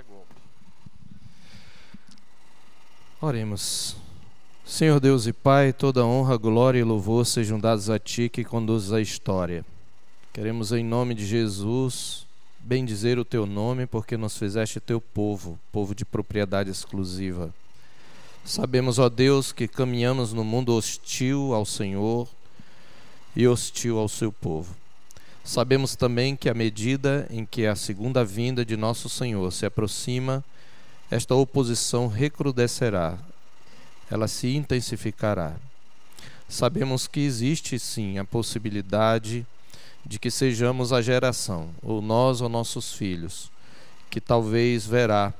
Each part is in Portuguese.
Isso. Oremos. Senhor Deus e Pai, toda honra, glória e louvor sejam dados a Ti que conduzes a história. Queremos, em nome de Jesus, bendizer o Teu nome, porque nos fizeste Teu povo, povo de propriedade exclusiva. Sabemos, ó Deus, que caminhamos no mundo hostil ao Senhor e hostil ao Seu povo. Sabemos também que à medida em que a segunda vinda de nosso Senhor se aproxima, esta oposição recrudescerá, ela se intensificará. Sabemos que existe sim a possibilidade de que sejamos a geração, ou nós ou nossos filhos, que talvez verá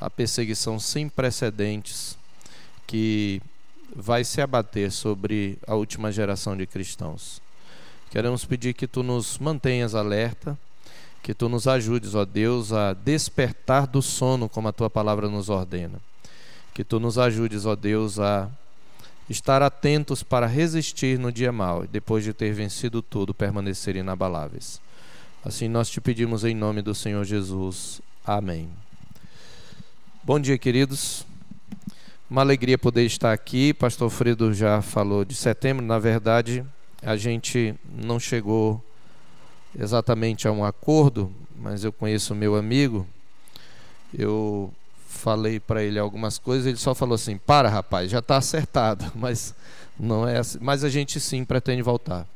a perseguição sem precedentes que vai se abater sobre a última geração de cristãos. Queremos pedir que tu nos mantenhas alerta, que tu nos ajudes, ó Deus, a despertar do sono, como a tua palavra nos ordena. Que tu nos ajudes, ó Deus, a estar atentos para resistir no dia mau e depois de ter vencido tudo, permanecer inabaláveis. Assim nós te pedimos em nome do Senhor Jesus. Amém. Bom dia, queridos. Uma alegria poder estar aqui. Pastor Fredo já falou de setembro, na verdade, a gente não chegou exatamente a um acordo, mas eu conheço o meu amigo. Eu falei para ele algumas coisas, ele só falou assim: "Para, rapaz, já está acertado", mas não é assim. Mas a gente sim pretende voltar.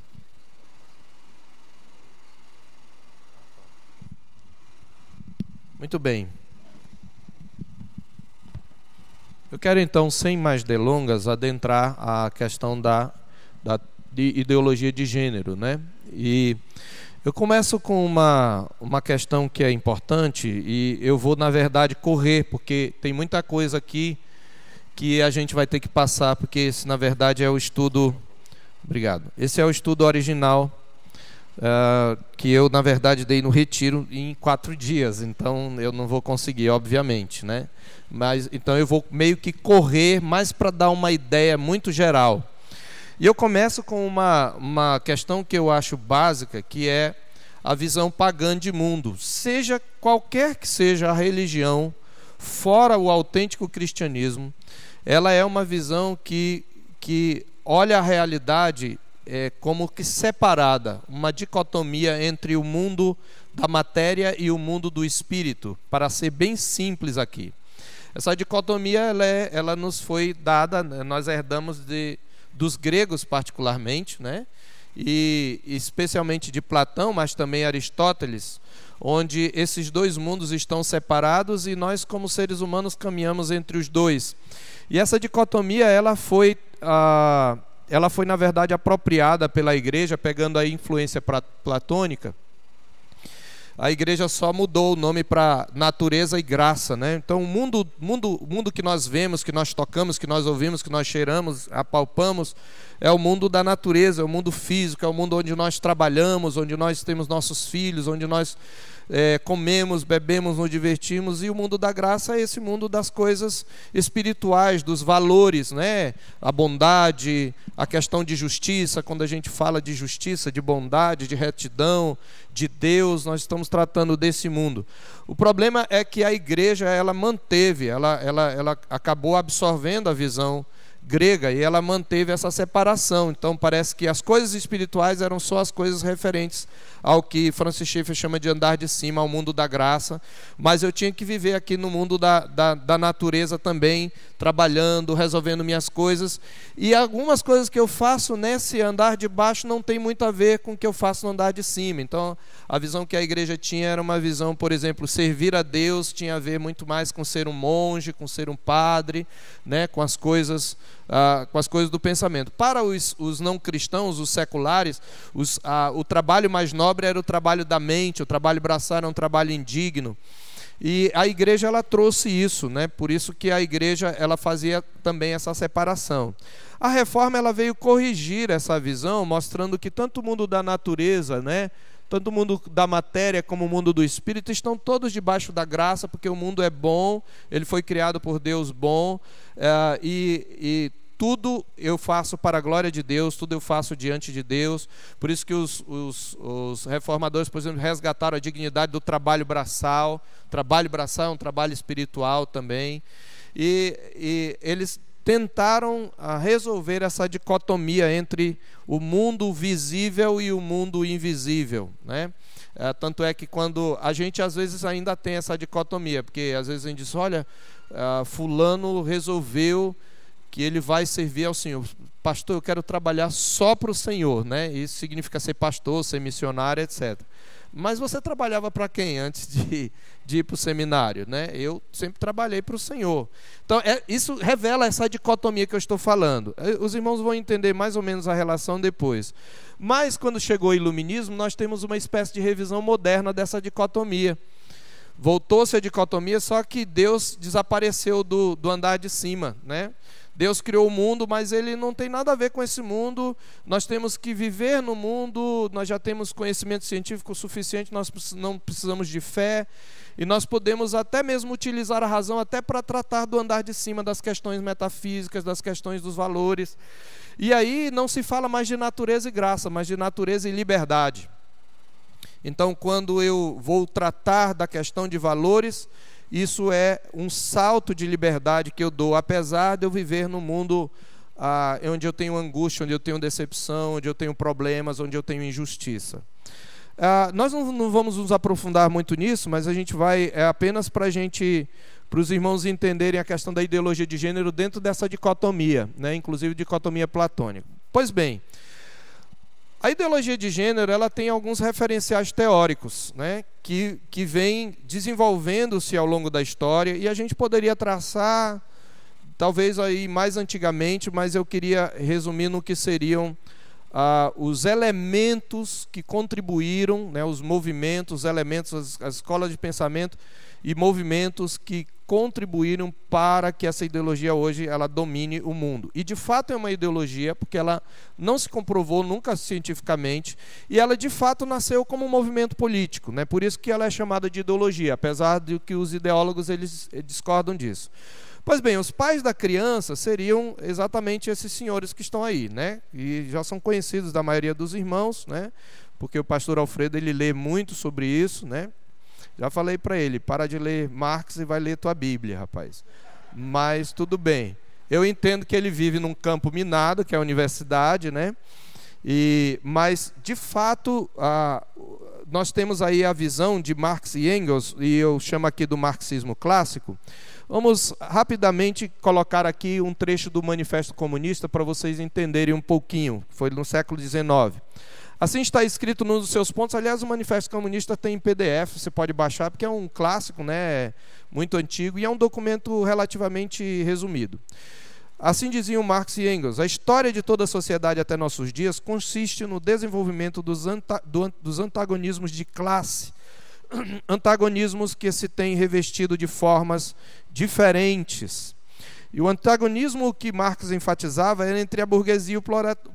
Muito bem. Eu quero então, sem mais delongas, adentrar a questão da, da de ideologia de gênero, né? E eu começo com uma, uma questão que é importante e eu vou, na verdade, correr, porque tem muita coisa aqui que a gente vai ter que passar, porque esse, na verdade, é o estudo. Obrigado. Esse é o estudo original uh, que eu, na verdade, dei no retiro em quatro dias, então eu não vou conseguir, obviamente, né? Mas então eu vou meio que correr, mais para dar uma ideia muito geral. E eu começo com uma, uma questão que eu acho básica, que é a visão pagã de mundo. Seja qualquer que seja a religião, fora o autêntico cristianismo, ela é uma visão que, que olha a realidade é, como que separada, uma dicotomia entre o mundo da matéria e o mundo do espírito, para ser bem simples aqui. Essa dicotomia ela, é, ela nos foi dada, nós herdamos de dos gregos particularmente, né? e especialmente de Platão, mas também Aristóteles, onde esses dois mundos estão separados e nós como seres humanos caminhamos entre os dois. E essa dicotomia ela foi ah, ela foi na verdade apropriada pela igreja pegando a influência platônica a igreja só mudou o nome para natureza e graça, né? Então, o mundo, mundo, mundo que nós vemos, que nós tocamos, que nós ouvimos, que nós cheiramos, apalpamos, é o mundo da natureza, é o mundo físico, é o mundo onde nós trabalhamos, onde nós temos nossos filhos, onde nós é, comemos, bebemos, nos divertimos, e o mundo da graça é esse mundo das coisas espirituais, dos valores, né? A bondade, a questão de justiça, quando a gente fala de justiça, de bondade, de retidão, de Deus, nós estamos tratando desse mundo. O problema é que a igreja ela manteve, ela, ela, ela acabou absorvendo a visão grega e ela manteve essa separação. Então parece que as coisas espirituais eram só as coisas referentes ao que Francis Schaeffer chama de andar de cima, ao mundo da graça. Mas eu tinha que viver aqui no mundo da, da, da natureza também, trabalhando, resolvendo minhas coisas. E algumas coisas que eu faço nesse andar de baixo não tem muito a ver com o que eu faço no andar de cima. Então a visão que a igreja tinha era uma visão, por exemplo, servir a Deus tinha a ver muito mais com ser um monge, com ser um padre, né, com as coisas ah, com as coisas do pensamento. Para os, os não cristãos, os seculares, os, ah, o trabalho mais nobre era o trabalho da mente, o trabalho braçal era um trabalho indigno. E a igreja ela trouxe isso, né? Por isso que a igreja ela fazia também essa separação. A reforma ela veio corrigir essa visão, mostrando que tanto o mundo da natureza, né, tanto o mundo da matéria como o mundo do espírito estão todos debaixo da graça, porque o mundo é bom, ele foi criado por Deus bom, é, e, e tudo eu faço para a glória de Deus, tudo eu faço diante de Deus. Por isso que os, os, os reformadores, por exemplo, resgataram a dignidade do trabalho braçal. Trabalho braçal é um trabalho espiritual também. E, e eles tentaram ah, resolver essa dicotomia entre o mundo visível e o mundo invisível, né? É, tanto é que quando a gente às vezes ainda tem essa dicotomia, porque às vezes a gente diz, olha, ah, fulano resolveu que ele vai servir ao Senhor. Pastor, eu quero trabalhar só para o Senhor, né? Isso significa ser pastor, ser missionário, etc. Mas você trabalhava para quem antes de, de ir para o seminário? Né? Eu sempre trabalhei para o Senhor. Então, é, isso revela essa dicotomia que eu estou falando. É, os irmãos vão entender mais ou menos a relação depois. Mas, quando chegou o iluminismo, nós temos uma espécie de revisão moderna dessa dicotomia. Voltou-se a dicotomia, só que Deus desapareceu do, do andar de cima. Né? Deus criou o mundo, mas ele não tem nada a ver com esse mundo. Nós temos que viver no mundo, nós já temos conhecimento científico suficiente, nós não precisamos de fé. E nós podemos até mesmo utilizar a razão até para tratar do andar de cima das questões metafísicas, das questões dos valores. E aí não se fala mais de natureza e graça, mas de natureza e liberdade. Então, quando eu vou tratar da questão de valores, isso é um salto de liberdade que eu dou, apesar de eu viver num mundo ah, onde eu tenho angústia, onde eu tenho decepção, onde eu tenho problemas, onde eu tenho injustiça. Ah, nós não, não, vamos nos aprofundar muito nisso, mas a gente vai é apenas para gente, para os irmãos entenderem a questão da ideologia de gênero dentro dessa dicotomia, né, inclusive dicotomia platônica. Pois bem, a ideologia de gênero ela tem alguns referenciais teóricos, né, que, que vêm desenvolvendo-se ao longo da história e a gente poderia traçar, talvez aí mais antigamente, mas eu queria resumir no que seriam ah, os elementos que contribuíram, né, os movimentos, os elementos, as, as escolas de pensamento e movimentos que contribuíram para que essa ideologia hoje ela domine o mundo. E de fato é uma ideologia porque ela não se comprovou nunca cientificamente e ela de fato nasceu como um movimento político, né? Por isso que ela é chamada de ideologia, apesar de que os ideólogos eles discordam disso. Pois bem, os pais da criança seriam exatamente esses senhores que estão aí, né? E já são conhecidos da maioria dos irmãos, né? Porque o pastor Alfredo ele lê muito sobre isso, né? Já falei para ele, para de ler Marx e vai ler tua Bíblia, rapaz. Mas tudo bem. Eu entendo que ele vive num campo minado, que é a universidade, né? E, mas, de fato, a, nós temos aí a visão de Marx e Engels, e eu chamo aqui do marxismo clássico. Vamos rapidamente colocar aqui um trecho do Manifesto Comunista para vocês entenderem um pouquinho. Foi no século XIX. Assim está escrito num dos seus pontos. Aliás, o Manifesto Comunista tem em PDF, você pode baixar, porque é um clássico, né, muito antigo, e é um documento relativamente resumido. Assim diziam Marx e Engels: a história de toda a sociedade até nossos dias consiste no desenvolvimento dos, anta do, dos antagonismos de classe, antagonismos que se têm revestido de formas diferentes e o antagonismo que Marx enfatizava era entre a burguesia e o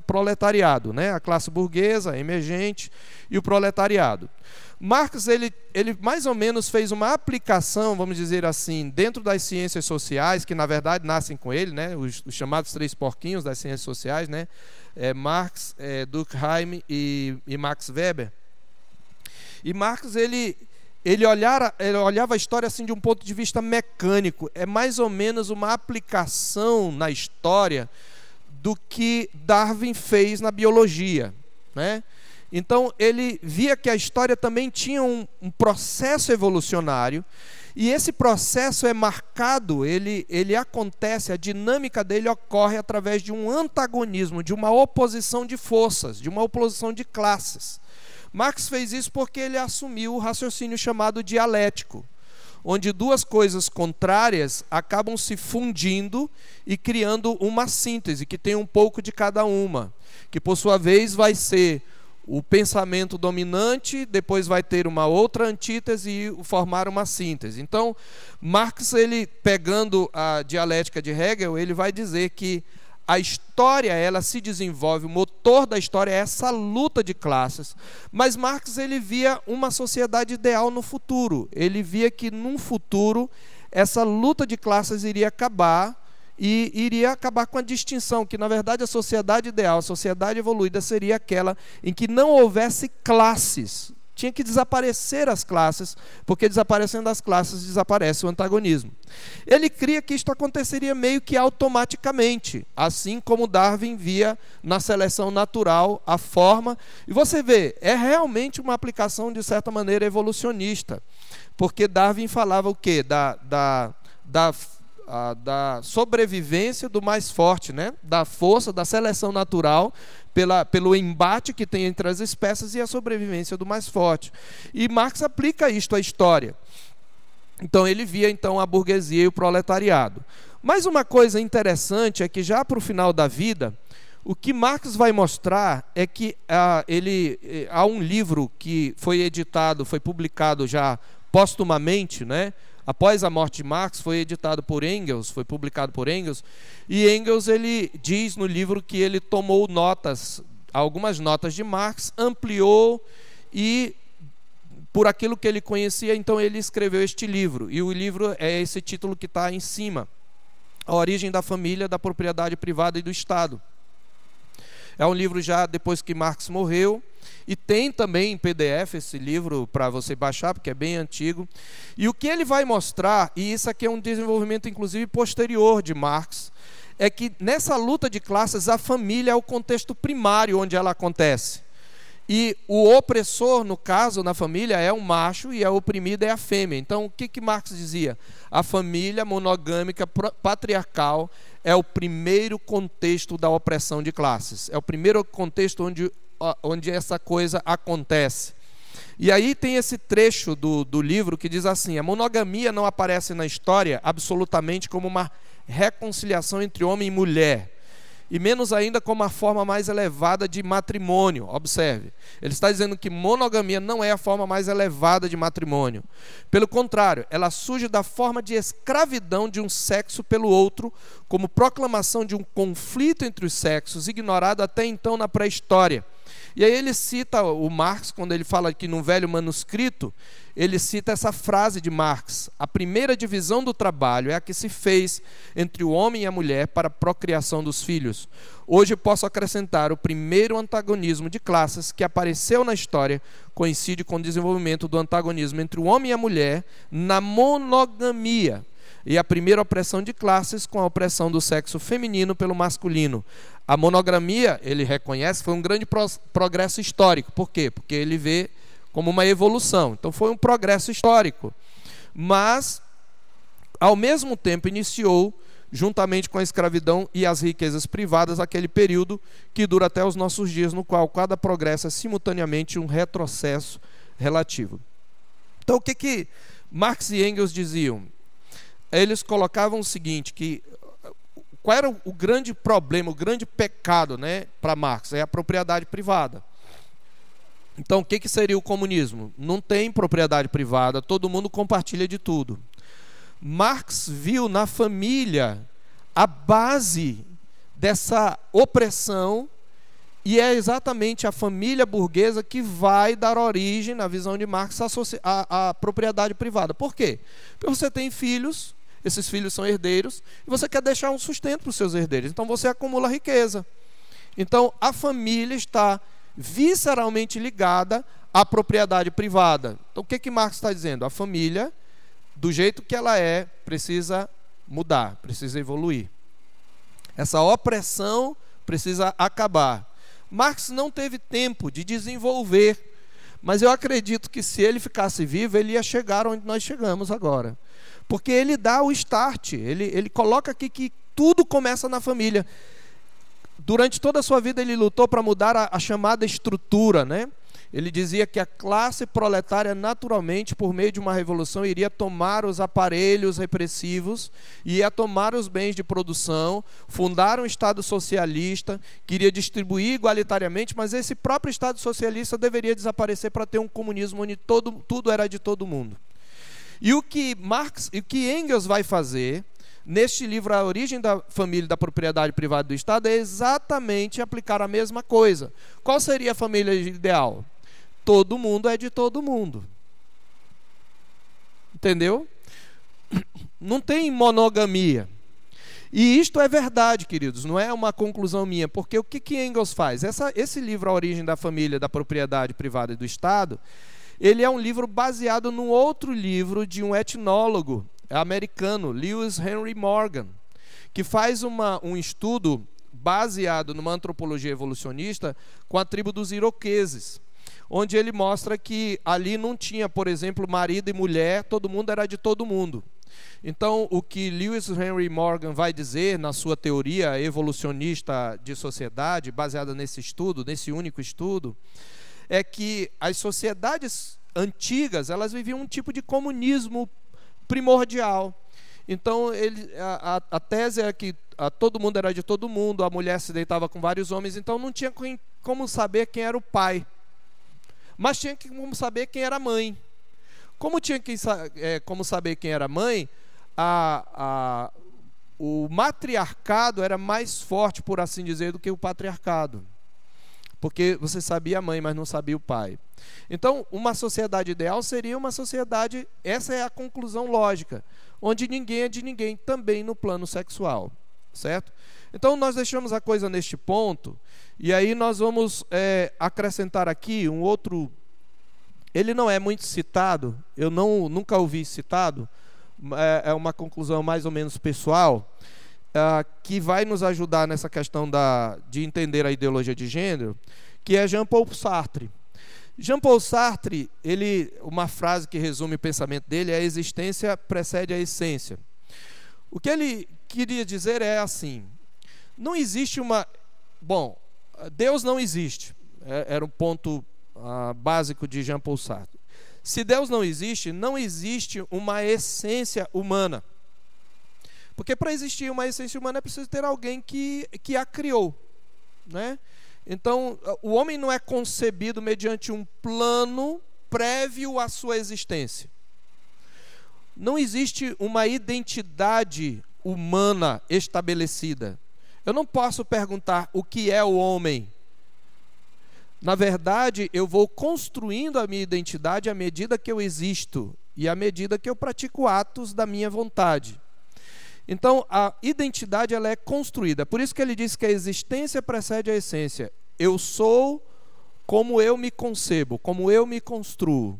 proletariado, né? a classe burguesa, emergente, e o proletariado. Marx ele, ele mais ou menos fez uma aplicação, vamos dizer assim, dentro das ciências sociais, que na verdade nascem com ele, né? os, os chamados três porquinhos das ciências sociais, né? É, Marx, é, Durkheim e, e Max Weber. E Marx ele, ele, olhara, ele olhava a história assim de um ponto de vista mecânico. É mais ou menos uma aplicação na história do que Darwin fez na biologia. Né? Então ele via que a história também tinha um, um processo evolucionário e esse processo é marcado, ele, ele acontece, a dinâmica dele ocorre através de um antagonismo, de uma oposição de forças, de uma oposição de classes. Marx fez isso porque ele assumiu o raciocínio chamado dialético, onde duas coisas contrárias acabam se fundindo e criando uma síntese que tem um pouco de cada uma, que por sua vez vai ser o pensamento dominante, depois vai ter uma outra antítese e formar uma síntese. Então, Marx, ele pegando a dialética de Hegel, ele vai dizer que a história ela se desenvolve, motor da história é essa luta de classes. Mas Marx ele via uma sociedade ideal no futuro. Ele via que num futuro essa luta de classes iria acabar e iria acabar com a distinção, que na verdade a sociedade ideal, a sociedade evoluída seria aquela em que não houvesse classes. Tinha que desaparecer as classes, porque desaparecendo as classes desaparece o antagonismo. Ele cria que isto aconteceria meio que automaticamente, assim como Darwin via na seleção natural a forma. E você vê, é realmente uma aplicação de certa maneira evolucionista, porque Darwin falava o quê? Da, da, da da sobrevivência do mais forte, né? da força, da seleção natural, pela, pelo embate que tem entre as espécies e a sobrevivência do mais forte. E Marx aplica isto à história. Então ele via então a burguesia e o proletariado. Mas uma coisa interessante é que já para o final da vida, o que Marx vai mostrar é que ah, ele eh, há um livro que foi editado, foi publicado já postumamente, né? Após a morte de Marx, foi editado por Engels, foi publicado por Engels, e Engels ele diz no livro que ele tomou notas, algumas notas de Marx, ampliou e por aquilo que ele conhecia, então ele escreveu este livro. E o livro é esse título que está em cima: A Origem da Família, da Propriedade Privada e do Estado. É um livro já depois que Marx morreu. E tem também em PDF esse livro para você baixar, porque é bem antigo. E o que ele vai mostrar, e isso aqui é um desenvolvimento inclusive posterior de Marx, é que nessa luta de classes a família é o contexto primário onde ela acontece. E o opressor, no caso, na família, é o macho e a oprimida é a fêmea. Então, o que, que Marx dizia? A família monogâmica patriarcal é o primeiro contexto da opressão de classes. É o primeiro contexto onde onde essa coisa acontece. E aí tem esse trecho do, do livro que diz assim: a monogamia não aparece na história absolutamente como uma reconciliação entre homem e mulher e menos ainda como a forma mais elevada de matrimônio. Observe, ele está dizendo que monogamia não é a forma mais elevada de matrimônio. Pelo contrário, ela surge da forma de escravidão de um sexo pelo outro, como proclamação de um conflito entre os sexos, ignorado até então na pré-história. E aí ele cita o Marx, quando ele fala aqui no velho manuscrito, ele cita essa frase de Marx: A primeira divisão do trabalho é a que se fez entre o homem e a mulher para a procriação dos filhos. Hoje posso acrescentar o primeiro antagonismo de classes que apareceu na história coincide com o desenvolvimento do antagonismo entre o homem e a mulher na monogamia e a primeira opressão de classes com a opressão do sexo feminino pelo masculino. A monogamia, ele reconhece, foi um grande progresso histórico. Por quê? Porque ele vê como uma evolução. Então foi um progresso histórico. Mas, ao mesmo tempo, iniciou, juntamente com a escravidão e as riquezas privadas, aquele período que dura até os nossos dias, no qual cada progresso é simultaneamente um retrocesso relativo. Então, o que, que Marx e Engels diziam? Eles colocavam o seguinte, que qual era o grande problema, o grande pecado né, para Marx? É a propriedade privada. Então, o que, que seria o comunismo? Não tem propriedade privada, todo mundo compartilha de tudo. Marx viu na família a base dessa opressão e é exatamente a família burguesa que vai dar origem, na visão de Marx, à, à propriedade privada. Por quê? Porque você tem filhos, esses filhos são herdeiros, e você quer deixar um sustento para os seus herdeiros. Então você acumula riqueza. Então a família está visceralmente ligada à propriedade privada. Então, o que, que Marx está dizendo? A família, do jeito que ela é, precisa mudar, precisa evoluir. Essa opressão precisa acabar. Marx não teve tempo de desenvolver, mas eu acredito que se ele ficasse vivo, ele ia chegar onde nós chegamos agora. Porque ele dá o start, ele, ele coloca aqui que tudo começa na família durante toda a sua vida ele lutou para mudar a, a, chamada estrutura, né? Ele dizia que a classe proletária naturalmente, por meio de uma revolução, iria tomar os aparelhos repressivos, ia tomar os bens de produção, fundar um Estado socialista, queria distribuir igualitariamente, mas esse próprio Estado socialista deveria desaparecer para ter um comunismo onde todo, tudo era de todo mundo. E o que Marx, e o que Engels vai fazer neste livro A Origem da Família e da Propriedade Privada do Estado é exatamente aplicar a mesma coisa. Qual seria a família ideal? Todo mundo é de todo mundo. Entendeu? Não tem monogamia. E isto é verdade, queridos, não é uma conclusão minha, porque o que, que Engels faz? Essa, esse livro, A Origem da Família, da Propriedade Privada e do Estado, ele é um livro baseado num outro livro de um etnólogo americano, Lewis Henry Morgan, que faz uma, um estudo baseado numa antropologia evolucionista com a tribo dos iroqueses, onde ele mostra que ali não tinha, por exemplo, marido e mulher, todo mundo era de todo mundo. Então, o que Lewis Henry Morgan vai dizer na sua teoria evolucionista de sociedade, baseada nesse estudo, nesse único estudo, é que as sociedades antigas elas viviam um tipo de comunismo primordial. Então ele, a, a, tese é que a, todo mundo era de todo mundo, a mulher se deitava com vários homens, então não tinha como saber quem era o pai, mas tinha como saber quem era a mãe. Como tinha que, é, como saber quem era a mãe, a, a, o matriarcado era mais forte, por assim dizer, do que o patriarcado. Porque você sabia a mãe, mas não sabia o pai. Então, uma sociedade ideal seria uma sociedade, essa é a conclusão lógica, onde ninguém é de ninguém, também no plano sexual. Certo? Então, nós deixamos a coisa neste ponto, e aí nós vamos é, acrescentar aqui um outro. Ele não é muito citado, eu não, nunca ouvi citado, é, é uma conclusão mais ou menos pessoal uh, que vai nos ajudar nessa questão da, de entender a ideologia de gênero, que é Jean Paul Sartre. Jean Paul Sartre, ele, uma frase que resume o pensamento dele é a existência precede a essência. O que ele queria dizer é assim: não existe uma. Bom, Deus não existe. É, era um ponto uh, básico de Jean Paul Sartre. Se Deus não existe, não existe uma essência humana. Porque para existir uma essência humana é preciso ter alguém que, que a criou. Né? Então, o homem não é concebido mediante um plano prévio à sua existência. Não existe uma identidade humana estabelecida. Eu não posso perguntar o que é o homem. Na verdade, eu vou construindo a minha identidade à medida que eu existo e à medida que eu pratico atos da minha vontade. Então, a identidade ela é construída. Por isso que ele diz que a existência precede a essência. Eu sou como eu me concebo, como eu me construo.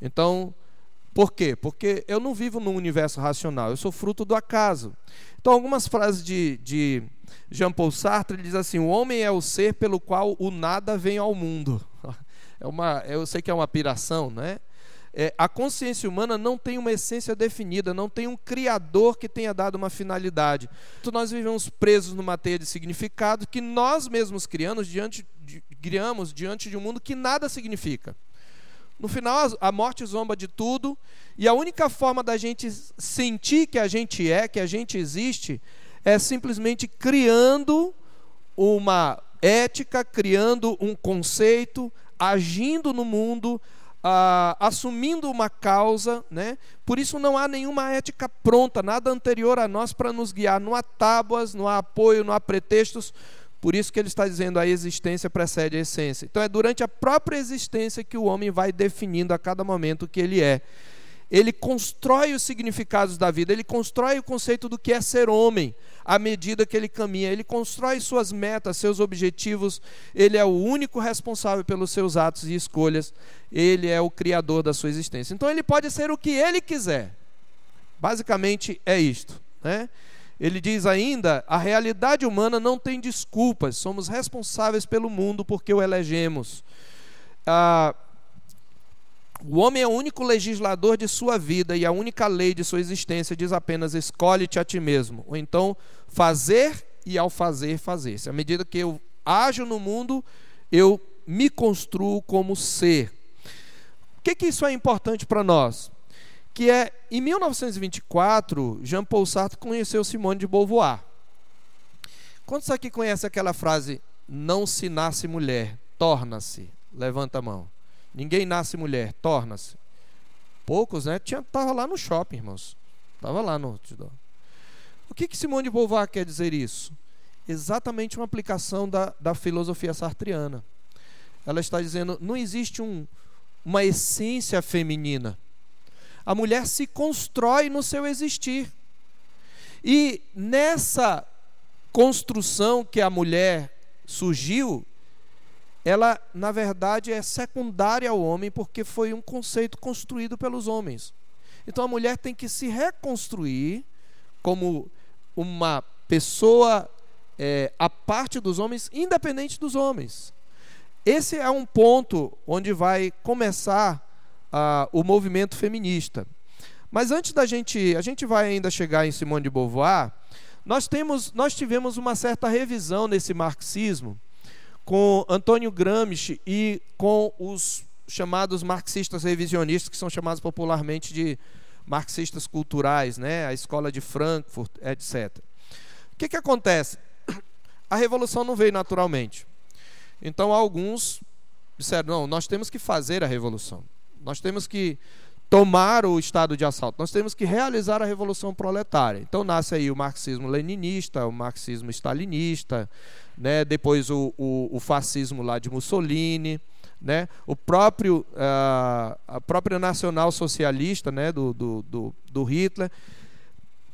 Então, por quê? Porque eu não vivo num universo racional, eu sou fruto do acaso. Então, algumas frases de, de Jean Paul Sartre ele diz assim: o homem é o ser pelo qual o nada vem ao mundo. É uma, eu sei que é uma piração, né? É, a consciência humana não tem uma essência definida, não tem um criador que tenha dado uma finalidade. Então nós vivemos presos numa teia de significado que nós mesmos criamos diante de, criamos diante de um mundo que nada significa. No final, a morte zomba de tudo, e a única forma da gente sentir que a gente é, que a gente existe, é simplesmente criando uma ética, criando um conceito, agindo no mundo, ah, assumindo uma causa, né? por isso não há nenhuma ética pronta, nada anterior a nós para nos guiar, não há tábuas, não há apoio, não há pretextos, por isso que ele está dizendo a existência precede a essência. Então é durante a própria existência que o homem vai definindo a cada momento o que ele é. Ele constrói os significados da vida, ele constrói o conceito do que é ser homem à medida que ele caminha. Ele constrói suas metas, seus objetivos. Ele é o único responsável pelos seus atos e escolhas. Ele é o criador da sua existência. Então ele pode ser o que ele quiser. Basicamente é isto. Né? Ele diz ainda: a realidade humana não tem desculpas, somos responsáveis pelo mundo porque o elegemos. Ah, o homem é o único legislador de sua vida e a única lei de sua existência diz apenas: escolhe-te a ti mesmo. Ou então, fazer e ao fazer, fazer-se. À medida que eu ajo no mundo, eu me construo como ser. O que, que isso é importante para nós? Que é, em 1924, Jean Paul Sartre conheceu Simone de Beauvoir. Quantos aqui conhecem aquela frase, não se nasce mulher, torna-se? Levanta a mão. Ninguém nasce mulher, torna-se. Poucos, né? Tinha, tava lá no shopping, irmãos. Tava lá no O que, que Simone de Beauvoir quer dizer isso? Exatamente uma aplicação da, da filosofia sartriana. Ela está dizendo, não existe um, uma essência feminina. A mulher se constrói no seu existir. E nessa construção que a mulher surgiu, ela, na verdade, é secundária ao homem, porque foi um conceito construído pelos homens. Então a mulher tem que se reconstruir como uma pessoa é, a parte dos homens, independente dos homens. Esse é um ponto onde vai começar uh, o movimento feminista. Mas antes da gente, a gente vai ainda chegar em Simone de Beauvoir, nós, temos, nós tivemos uma certa revisão nesse marxismo com Antônio Gramsci e com os chamados marxistas revisionistas, que são chamados popularmente de marxistas culturais, né? a escola de Frankfurt, etc. O que, que acontece? A revolução não veio naturalmente. Então, alguns disseram: não, nós temos que fazer a revolução. Nós temos que tomar o estado de assalto. Nós temos que realizar a revolução proletária. Então nasce aí o marxismo leninista, o marxismo stalinista, né? depois o, o, o fascismo lá de Mussolini, né? o próprio uh, a própria nacional socialista né? do, do, do, do Hitler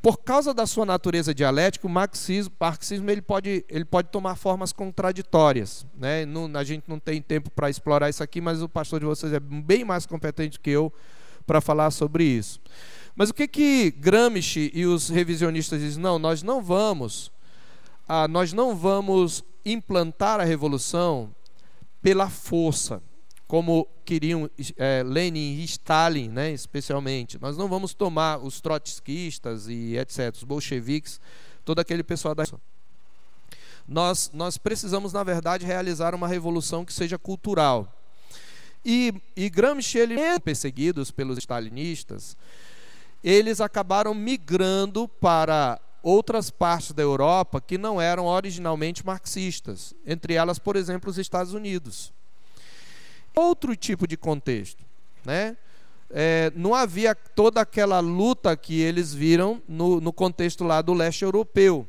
por causa da sua natureza dialética, o marxismo, marxismo ele, pode, ele pode tomar formas contraditórias. Né? Não, a gente não tem tempo para explorar isso aqui, mas o pastor de vocês é bem mais competente que eu para falar sobre isso. Mas o que que Gramsci e os revisionistas dizem? Não, nós não vamos, ah, nós não vamos implantar a revolução pela força como queriam é, Lenin e Stalin, né, especialmente. Nós não vamos tomar os trotskistas e etc., os bolcheviques, todo aquele pessoal da. Nós, nós precisamos, na verdade, realizar uma revolução que seja cultural. E, e Gramsci, ele, perseguidos pelos stalinistas, eles acabaram migrando para outras partes da Europa que não eram originalmente marxistas, entre elas, por exemplo, os Estados Unidos outro tipo de contexto, né? É, não havia toda aquela luta que eles viram no, no contexto lá do leste europeu.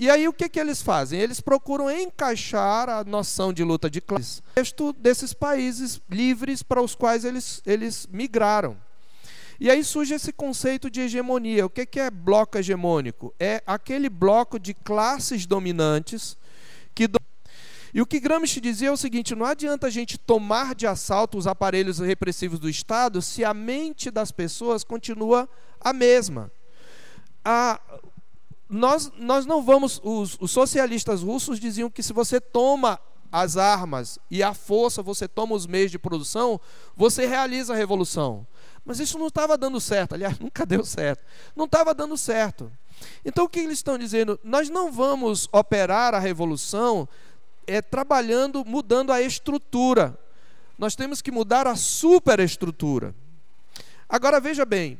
E aí o que, que eles fazem? Eles procuram encaixar a noção de luta de classe no contexto desses países livres para os quais eles, eles migraram. E aí surge esse conceito de hegemonia. O que, que é bloco hegemônico? É aquele bloco de classes dominantes que e o que Gramsci dizia é o seguinte: não adianta a gente tomar de assalto os aparelhos repressivos do Estado se a mente das pessoas continua a mesma. A, nós, nós não vamos. Os, os socialistas russos diziam que se você toma as armas e a força, você toma os meios de produção, você realiza a revolução. Mas isso não estava dando certo, aliás, nunca deu certo. Não estava dando certo. Então o que eles estão dizendo? Nós não vamos operar a revolução é trabalhando, mudando a estrutura. Nós temos que mudar a superestrutura. Agora veja bem,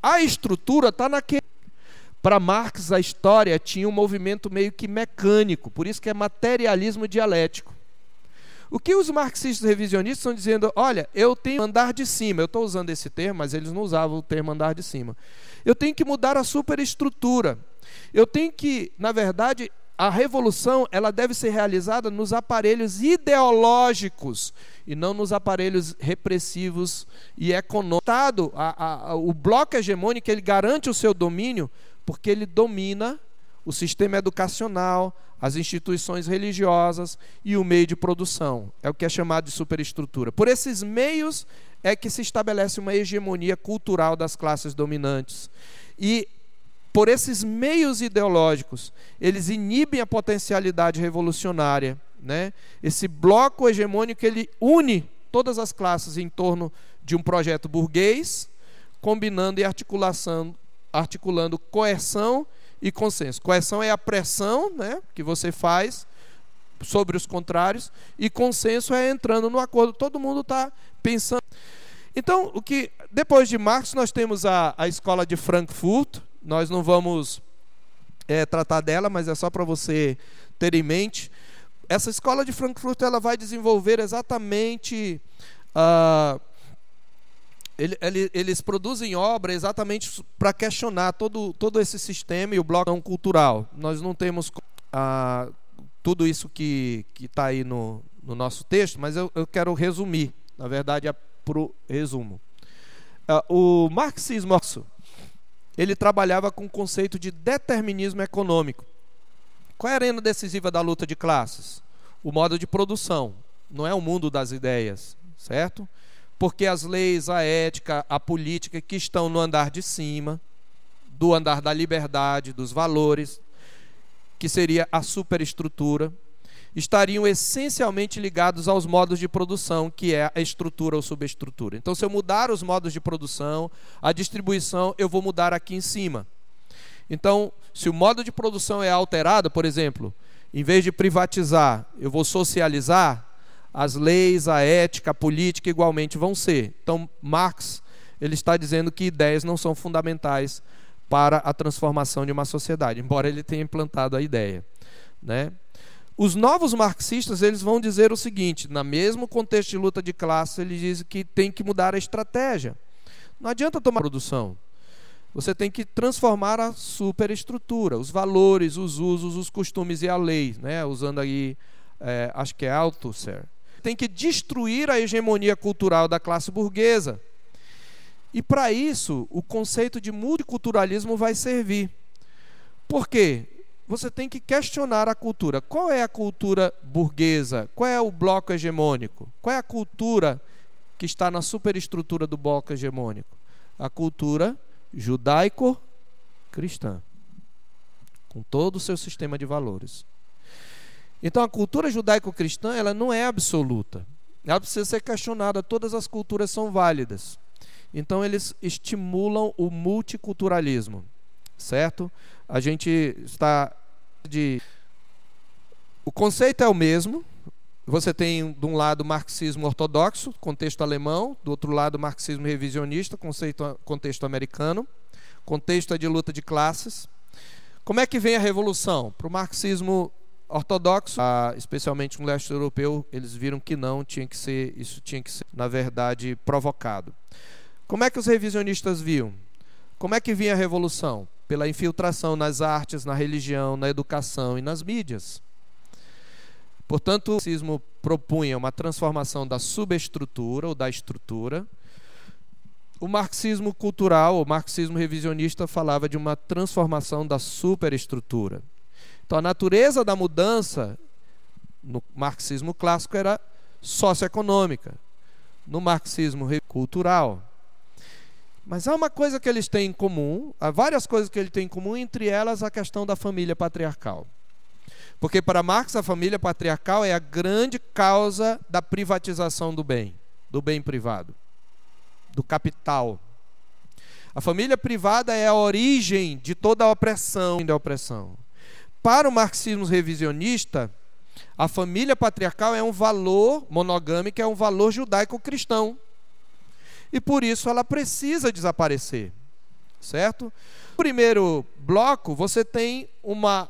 a estrutura está naquele. Para Marx, a história tinha um movimento meio que mecânico, por isso que é materialismo dialético. O que os marxistas revisionistas estão dizendo? Olha, eu tenho andar de cima. Eu estou usando esse termo, mas eles não usavam o termo andar de cima. Eu tenho que mudar a superestrutura. Eu tenho que, na verdade, a revolução ela deve ser realizada nos aparelhos ideológicos e não nos aparelhos repressivos e econômicos. A, a, o bloco hegemônico ele garante o seu domínio porque ele domina o sistema educacional, as instituições religiosas e o meio de produção. É o que é chamado de superestrutura. Por esses meios é que se estabelece uma hegemonia cultural das classes dominantes. E por esses meios ideológicos, eles inibem a potencialidade revolucionária. Né? Esse bloco hegemônico ele une todas as classes em torno de um projeto burguês, combinando e articulação, articulando coerção e consenso. Coerção é a pressão né, que você faz sobre os contrários, e consenso é entrando no acordo. Todo mundo está pensando. Então, o que depois de Marx, nós temos a, a escola de Frankfurt, nós não vamos é, tratar dela, mas é só para você ter em mente. Essa escola de Frankfurt ela vai desenvolver exatamente. Uh, ele, ele, eles produzem obra exatamente para questionar todo, todo esse sistema e o bloco cultural. Nós não temos uh, tudo isso que está aí no, no nosso texto, mas eu, eu quero resumir. Na verdade, é para o resumo. Uh, o marxismo ele trabalhava com o conceito de determinismo econômico. Qual é a arena decisiva da luta de classes? O modo de produção, não é o mundo das ideias, certo? Porque as leis, a ética, a política que estão no andar de cima, do andar da liberdade, dos valores, que seria a superestrutura, estariam essencialmente ligados aos modos de produção, que é a estrutura ou subestrutura. Então, se eu mudar os modos de produção, a distribuição, eu vou mudar aqui em cima. Então, se o modo de produção é alterado, por exemplo, em vez de privatizar, eu vou socializar, as leis, a ética, a política igualmente vão ser. Então, Marx ele está dizendo que ideias não são fundamentais para a transformação de uma sociedade, embora ele tenha implantado a ideia, né? Os novos marxistas eles vão dizer o seguinte: na mesmo contexto de luta de classe, eles dizem que tem que mudar a estratégia. Não adianta tomar produção. Você tem que transformar a superestrutura, os valores, os usos, os costumes e a lei, né? usando aí, é, acho que é Althusser. Tem que destruir a hegemonia cultural da classe burguesa. E para isso, o conceito de multiculturalismo vai servir. Por quê? você tem que questionar a cultura. Qual é a cultura burguesa? Qual é o bloco hegemônico? Qual é a cultura que está na superestrutura do bloco hegemônico? A cultura judaico-cristã, com todo o seu sistema de valores. Então, a cultura judaico-cristã ela não é absoluta. Ela precisa ser questionada. Todas as culturas são válidas. Então, eles estimulam o multiculturalismo, certo? A gente está de o conceito é o mesmo. Você tem de um lado marxismo ortodoxo, contexto alemão, do outro lado marxismo revisionista, conceito contexto americano, contexto é de luta de classes. Como é que vem a revolução? Para o marxismo ortodoxo, ah, especialmente no leste europeu, eles viram que não, tinha que ser, isso tinha que ser, na verdade, provocado. Como é que os revisionistas viam? Como é que vinha a revolução? pela infiltração nas artes, na religião, na educação e nas mídias. Portanto, o marxismo propunha uma transformação da subestrutura ou da estrutura. O marxismo cultural, o marxismo revisionista, falava de uma transformação da superestrutura. Então, a natureza da mudança no marxismo clássico era socioeconômica, no marxismo cultural. Mas há uma coisa que eles têm em comum, há várias coisas que eles têm em comum, entre elas a questão da família patriarcal. Porque para Marx a família patriarcal é a grande causa da privatização do bem, do bem privado, do capital. A família privada é a origem de toda a opressão da opressão. Para o marxismo revisionista, a família patriarcal é um valor monogâmico, é um valor judaico-cristão e por isso ela precisa desaparecer. Certo? No primeiro bloco, você tem uma.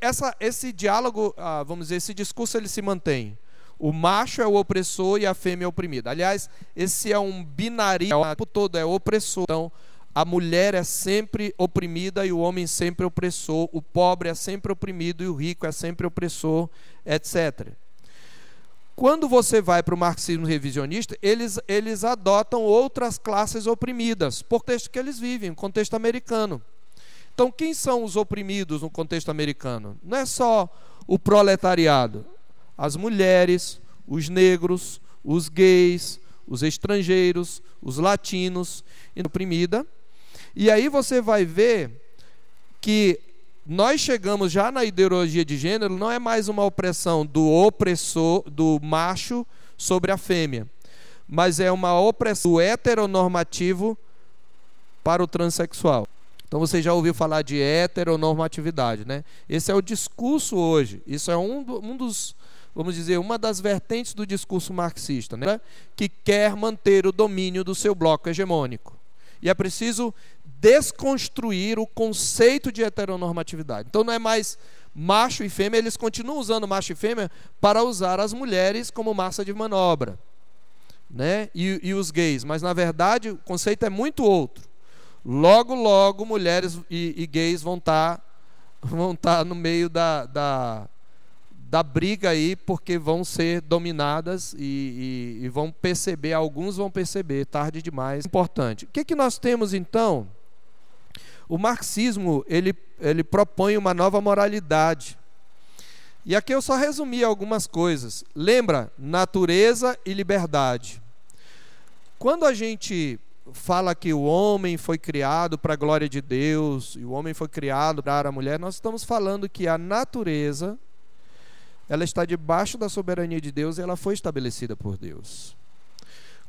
Essa, esse diálogo, ah, vamos dizer, esse discurso ele se mantém. O macho é o opressor e a fêmea é oprimida. Aliás, esse é um binarismo, o tempo todo é opressor. Então, a mulher é sempre oprimida e o homem sempre opressor, o pobre é sempre oprimido e o rico é sempre opressor, etc. Quando você vai para o marxismo revisionista, eles, eles adotam outras classes oprimidas, por contexto que eles vivem, contexto americano. Então, quem são os oprimidos no contexto americano? Não é só o proletariado, as mulheres, os negros, os gays, os estrangeiros, os latinos, oprimida. E aí você vai ver que nós chegamos já na ideologia de gênero, não é mais uma opressão do opressor, do macho sobre a fêmea, mas é uma opressão do heteronormativo para o transexual. Então você já ouviu falar de heteronormatividade, né? Esse é o discurso hoje. Isso é um, um dos, vamos dizer, uma das vertentes do discurso marxista, né? Que quer manter o domínio do seu bloco hegemônico. E é preciso desconstruir o conceito de heteronormatividade. Então não é mais macho e fêmea, eles continuam usando macho e fêmea para usar as mulheres como massa de manobra. Né? E, e os gays, mas na verdade o conceito é muito outro. Logo, logo, mulheres e, e gays vão estar tá, vão tá no meio da, da, da briga aí, porque vão ser dominadas e, e, e, vão perceber, alguns vão perceber, tarde demais. Importante. O que, que nós temos então O marxismo ele, ele propõe uma nova moralidade. E aqui eu só resumi algumas coisas. Lembra? Natureza e liberdade. Quando a gente fala que o homem foi criado para a glória de Deus e o homem foi criado para a mulher, nós estamos falando que a natureza ela está debaixo da soberania de Deus e ela foi estabelecida por Deus.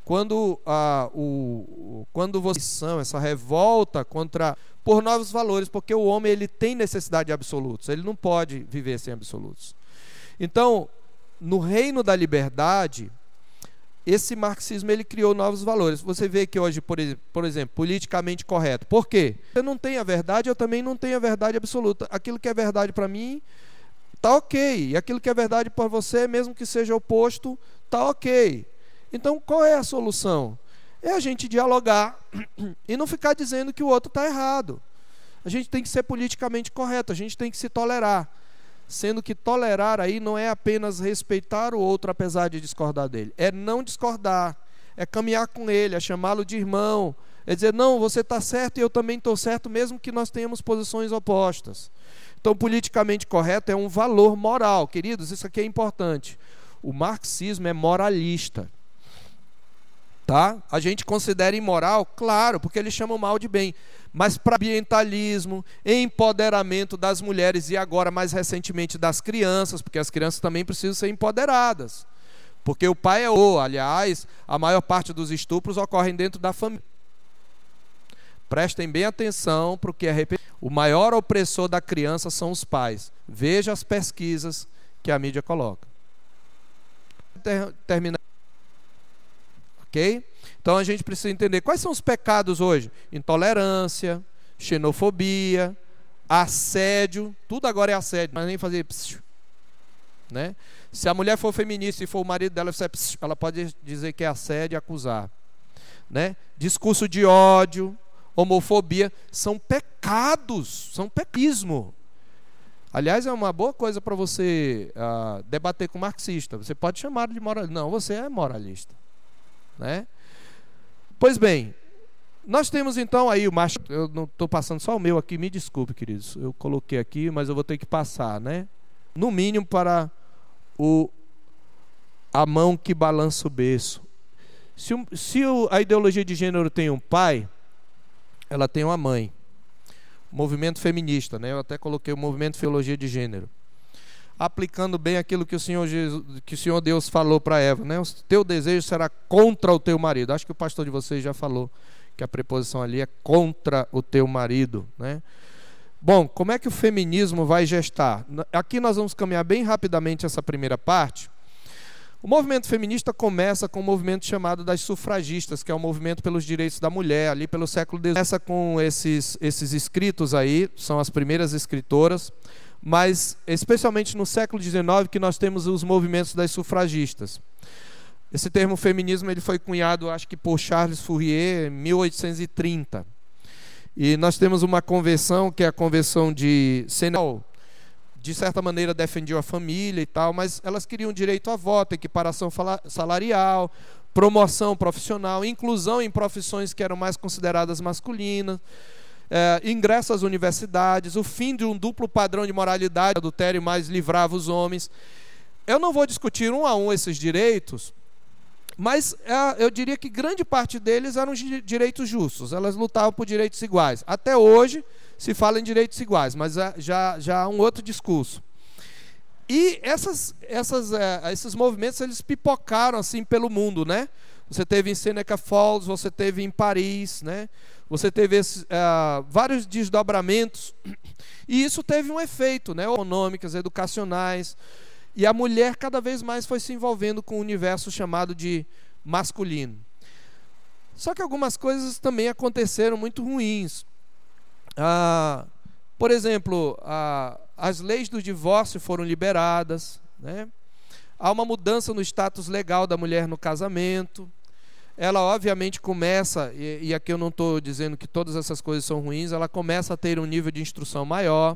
Quando a, o, quando você essa revolta contra por novos valores, porque o homem ele tem necessidade de absolutos, ele não pode viver sem absolutos. Então, no reino da liberdade, esse marxismo ele criou novos valores. Você vê que hoje, por por exemplo, politicamente correto. Por quê? Você não tem a verdade, eu também não tenho a verdade absoluta. Aquilo que é verdade para mim tá ok. E aquilo que é verdade para você, mesmo que seja oposto, tá ok. Então, qual é a solução? É a gente dialogar e não ficar dizendo que o outro está errado. A gente tem que ser politicamente correto, a gente tem que se tolerar sendo que tolerar aí não é apenas respeitar o outro apesar de discordar dele, é não discordar, é caminhar com ele, é chamá-lo de irmão, é dizer, não, você está certo e eu também estou certo, mesmo que nós tenhamos posições opostas. Então, politicamente correto é um valor moral, queridos, isso aqui é importante. O marxismo é moralista. Tá? A gente considera imoral, claro, porque eles chamam mal de bem mas para ambientalismo, empoderamento das mulheres e agora mais recentemente das crianças, porque as crianças também precisam ser empoderadas. Porque o pai é o, aliás, a maior parte dos estupros ocorrem dentro da família. Prestem bem atenção para o que é O maior opressor da criança são os pais. Veja as pesquisas que a mídia coloca. Termina. Então a gente precisa entender quais são os pecados hoje: intolerância, xenofobia, assédio, tudo agora é assédio, mas nem fazer psiu, né? Se a mulher for feminista e for o marido dela, ela pode dizer que é assédio e acusar, né? Discurso de ódio, homofobia, são pecados, são pequismo. Aliás, é uma boa coisa para você uh, debater com marxista. Você pode chamar de moralista. Não, você é moralista. Né? Pois bem, nós temos então aí o macho. Eu não estou passando só o meu aqui, me desculpe, queridos. Eu coloquei aqui, mas eu vou ter que passar, né? No mínimo para o a mão que balança o berço. Se, se a ideologia de gênero tem um pai, ela tem uma mãe. Movimento feminista, né? Eu até coloquei o movimento teologia de gênero aplicando bem aquilo que o Senhor, Jesus, que o Senhor Deus falou para Eva, né? O teu desejo será contra o teu marido. Acho que o pastor de vocês já falou que a preposição ali é contra o teu marido, né? Bom, como é que o feminismo vai gestar? Aqui nós vamos caminhar bem rapidamente essa primeira parte. O movimento feminista começa com um movimento chamado das sufragistas, que é o movimento pelos direitos da mulher, ali pelo século XIX. Começa com esses, esses escritos aí, são as primeiras escritoras mas especialmente no século XIX que nós temos os movimentos das sufragistas. Esse termo feminismo ele foi cunhado, acho que por Charles Fourier, em 1830. E nós temos uma convenção, que é a convenção de Senal, de certa maneira defendia a família e tal, mas elas queriam direito a voto, equiparação salarial, promoção profissional, inclusão em profissões que eram mais consideradas masculinas é, ingresso às universidades, o fim de um duplo padrão de moralidade, adultério mais livrava os homens. Eu não vou discutir um a um esses direitos, mas é, eu diria que grande parte deles eram direitos justos, elas lutavam por direitos iguais. Até hoje se fala em direitos iguais, mas já, já há um outro discurso. E essas, essas, é, esses movimentos eles pipocaram assim pelo mundo, né? Você teve em Seneca Falls, você teve em Paris, né? Você teve esses, uh, vários desdobramentos e isso teve um efeito, né? Econômicas, educacionais e a mulher cada vez mais foi se envolvendo com o universo chamado de masculino. Só que algumas coisas também aconteceram muito ruins. Ah, por exemplo, as leis do divórcio foram liberadas, né? há uma mudança no status legal da mulher no casamento ela obviamente começa, e, e aqui eu não estou dizendo que todas essas coisas são ruins, ela começa a ter um nível de instrução maior,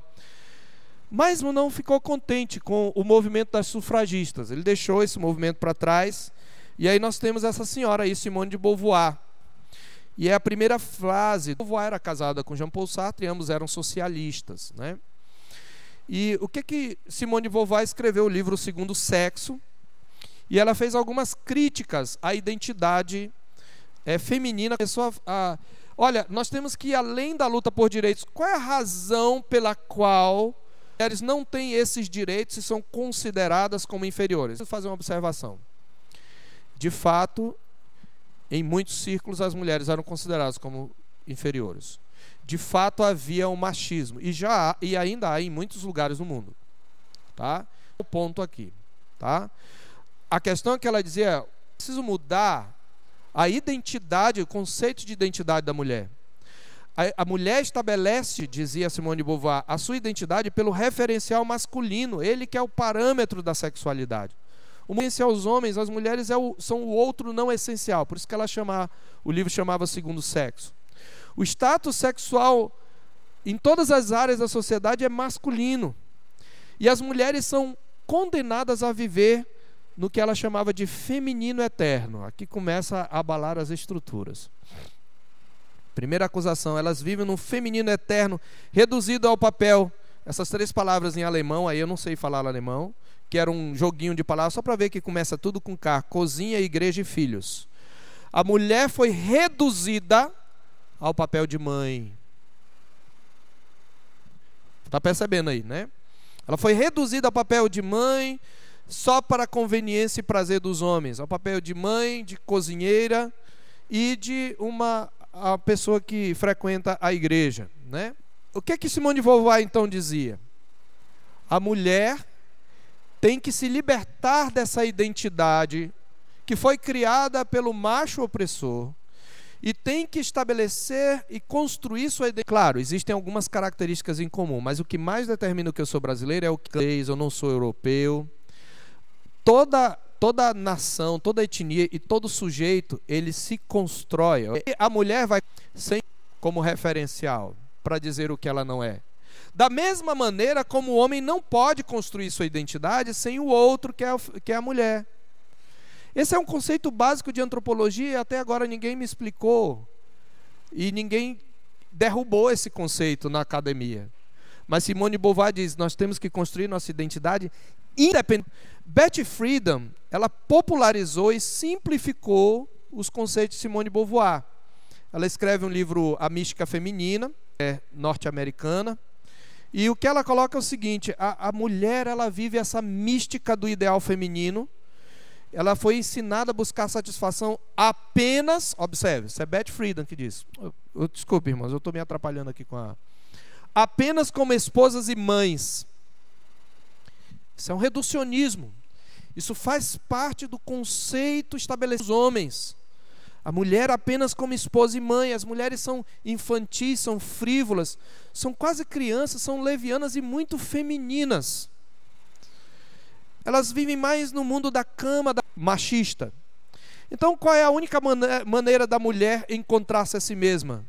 mas não ficou contente com o movimento das sufragistas. Ele deixou esse movimento para trás, e aí nós temos essa senhora aí, Simone de Beauvoir. E é a primeira frase. Beauvoir era casada com Jean-Paul Sartre e ambos eram socialistas. Né? E o que que Simone de Beauvoir escreveu o livro O Segundo Sexo? E ela fez algumas críticas à identidade é, feminina. Começou a, olha, nós temos que ir além da luta por direitos. Qual é a razão pela qual mulheres não têm esses direitos e são consideradas como inferiores? Vou fazer uma observação. De fato, em muitos círculos as mulheres eram consideradas como inferiores. De fato havia um machismo e já há, e ainda há em muitos lugares do mundo, tá? O ponto aqui, tá? A questão é que ela dizia, preciso mudar a identidade, o conceito de identidade da mulher. A, a, mulher estabelece, dizia Simone de Beauvoir, a sua identidade pelo referencial masculino, ele que é o parâmetro da sexualidade. O essencial aos homens, as mulheres é o, são o outro não essencial, por isso que ela chama, o livro chamava segundo sexo. O status sexual em todas as áreas da sociedade é masculino. E as mulheres são condenadas a viver no que ela chamava de feminino eterno. Aqui começa a abalar as estruturas. Primeira acusação, elas vivem num feminino eterno, reduzido ao papel. Essas três palavras em alemão, aí eu não sei falar alemão, que era um joguinho de palavras, só para ver que começa tudo com K: cozinha, igreja e filhos. A mulher foi reduzida ao papel de mãe. Está percebendo aí, né? Ela foi reduzida ao papel de mãe só para conveniência e prazer dos homens, ao papel de mãe, de cozinheira e de uma a pessoa que frequenta a igreja, né? O que é que Simone de Beauvoir então dizia? A mulher tem que se libertar dessa identidade que foi criada pelo macho opressor e tem que estabelecer e construir sua identidade. Claro, existem algumas características em comum, mas o que mais determina que eu sou brasileiro é o que eu não sou europeu. Toda toda nação, toda etnia e todo sujeito, ele se constrói. A mulher vai sem como referencial para dizer o que ela não é. Da mesma maneira como o homem não pode construir sua identidade sem o outro, que é, que é a mulher. Esse é um conceito básico de antropologia e até agora ninguém me explicou. E ninguém derrubou esse conceito na academia. Mas Simone Beauvoir diz: nós temos que construir nossa identidade independente. Betty Friedan, ela popularizou e simplificou os conceitos de Simone Beauvoir. Ela escreve um livro A Mística Feminina, é norte-americana, e o que ela coloca é o seguinte: a, a mulher ela vive essa mística do ideal feminino, ela foi ensinada a buscar satisfação apenas, observe, isso é Betty Friedan que diz. Eu, eu, desculpe, irmãos, eu estou me atrapalhando aqui com a. Apenas como esposas e mães. Isso é um reducionismo. Isso faz parte do conceito estabelecido dos homens. A mulher apenas como esposa e mãe. As mulheres são infantis, são frívolas, são quase crianças, são levianas e muito femininas. Elas vivem mais no mundo da cama da machista. Então, qual é a única maneira da mulher encontrar-se a si mesma?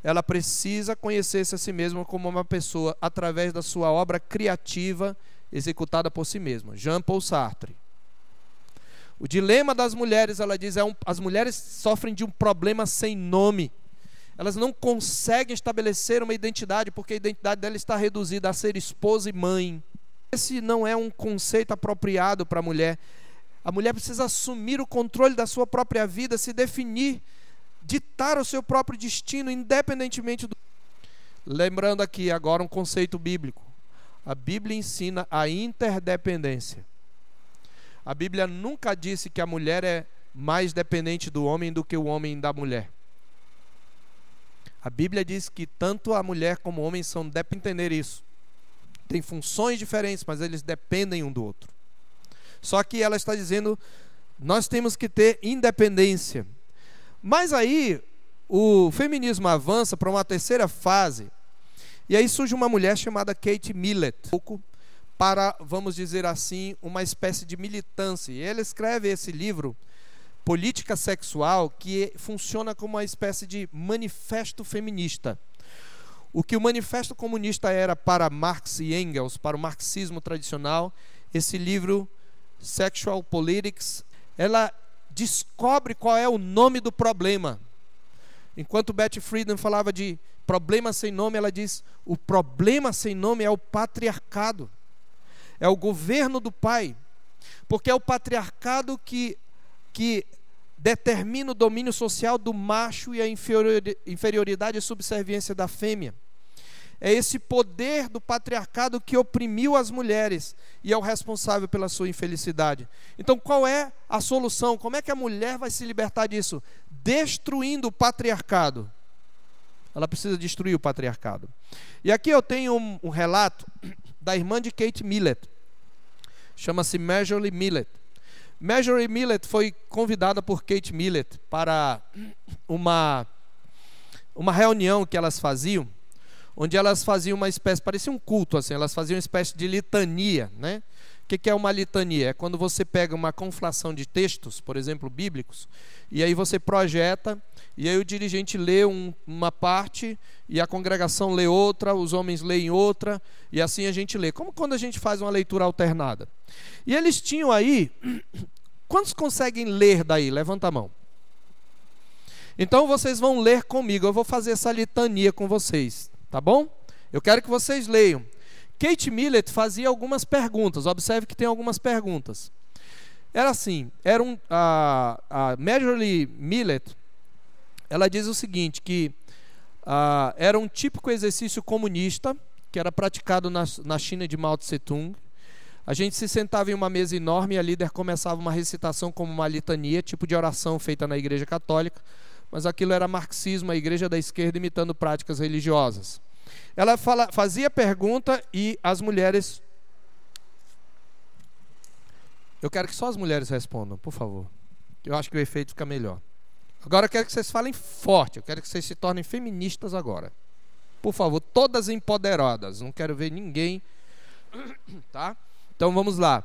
Ela precisa conhecer-se a si mesma como uma pessoa através da sua obra criativa executada por si mesma. Jean Paul Sartre. O dilema das mulheres, ela diz, é um, as mulheres sofrem de um problema sem nome. Elas não conseguem estabelecer uma identidade porque a identidade dela está reduzida a ser esposa e mãe. Esse não é um conceito apropriado para a mulher. A mulher precisa assumir o controle da sua própria vida, se definir, ditar o seu próprio destino, independentemente do. Lembrando aqui agora um conceito bíblico. A Bíblia ensina a interdependência. A Bíblia nunca disse que a mulher é mais dependente do homem do que o homem da mulher. A Bíblia diz que tanto a mulher como o homem são dependentes entender isso. Tem funções diferentes, mas eles dependem um do outro. Só que ela está dizendo, nós temos que ter independência. Mas aí o feminismo avança para uma terceira fase, e aí surge uma mulher chamada Kate Millett, para, vamos dizer assim, uma espécie de militância. E ela escreve esse livro, Política Sexual, que funciona como uma espécie de manifesto feminista. O que o manifesto comunista era para Marx e Engels, para o marxismo tradicional, esse livro, Sexual Politics, ela descobre qual é o nome do problema. Enquanto Betty Friedan falava de problema sem nome, ela diz: o problema sem nome é o patriarcado, é o governo do pai, porque é o patriarcado que, que determina o domínio social do macho e a inferioridade e subserviência da fêmea. É esse poder do patriarcado que oprimiu as mulheres e é o responsável pela sua infelicidade. Então, qual é a solução? Como é que a mulher vai se libertar disso? Destruindo o patriarcado. Ela precisa destruir o patriarcado. E aqui eu tenho um, um relato da irmã de Kate Millett. Chama-se Marjorie Millett. Marjorie Millett foi convidada por Kate Millett para uma, uma reunião que elas faziam onde elas faziam uma espécie, parecia um culto assim, elas faziam uma espécie de litania, né? O que, é uma litania? É quando você pega uma conflação de textos, por exemplo, bíblicos, e aí você projeta, e aí o dirigente lê um, uma parte, e a congregação lê outra, os homens leem outra, e assim a gente lê. Como quando a gente faz uma leitura alternada. E eles tinham aí. Quantos conseguem ler daí? Levanta a mão. Então vocês vão ler comigo, eu vou fazer essa litania com vocês. Tá bom? Eu quero que vocês leiam. Kate Millett fazia algumas perguntas. Observe que tem algumas perguntas. Era assim, era um, a, a Marjorie Millett, ela diz o seguinte, que a, era um típico exercício comunista que era praticado na, na China de Mao Tse Tung. A gente se sentava em uma mesa enorme e a líder começava uma recitação como uma litania, tipo de oração feita na igreja católica, mas aquilo era marxismo, a igreja da esquerda imitando práticas religiosas. Ela fala, fazia pergunta e as mulheres. Eu quero que só as mulheres respondam, por favor. Eu acho que o efeito fica melhor. Agora eu quero que vocês falem forte. Eu quero que vocês se tornem feministas agora. Por favor, todas empoderadas. Não quero ver ninguém. Tá? Então vamos lá.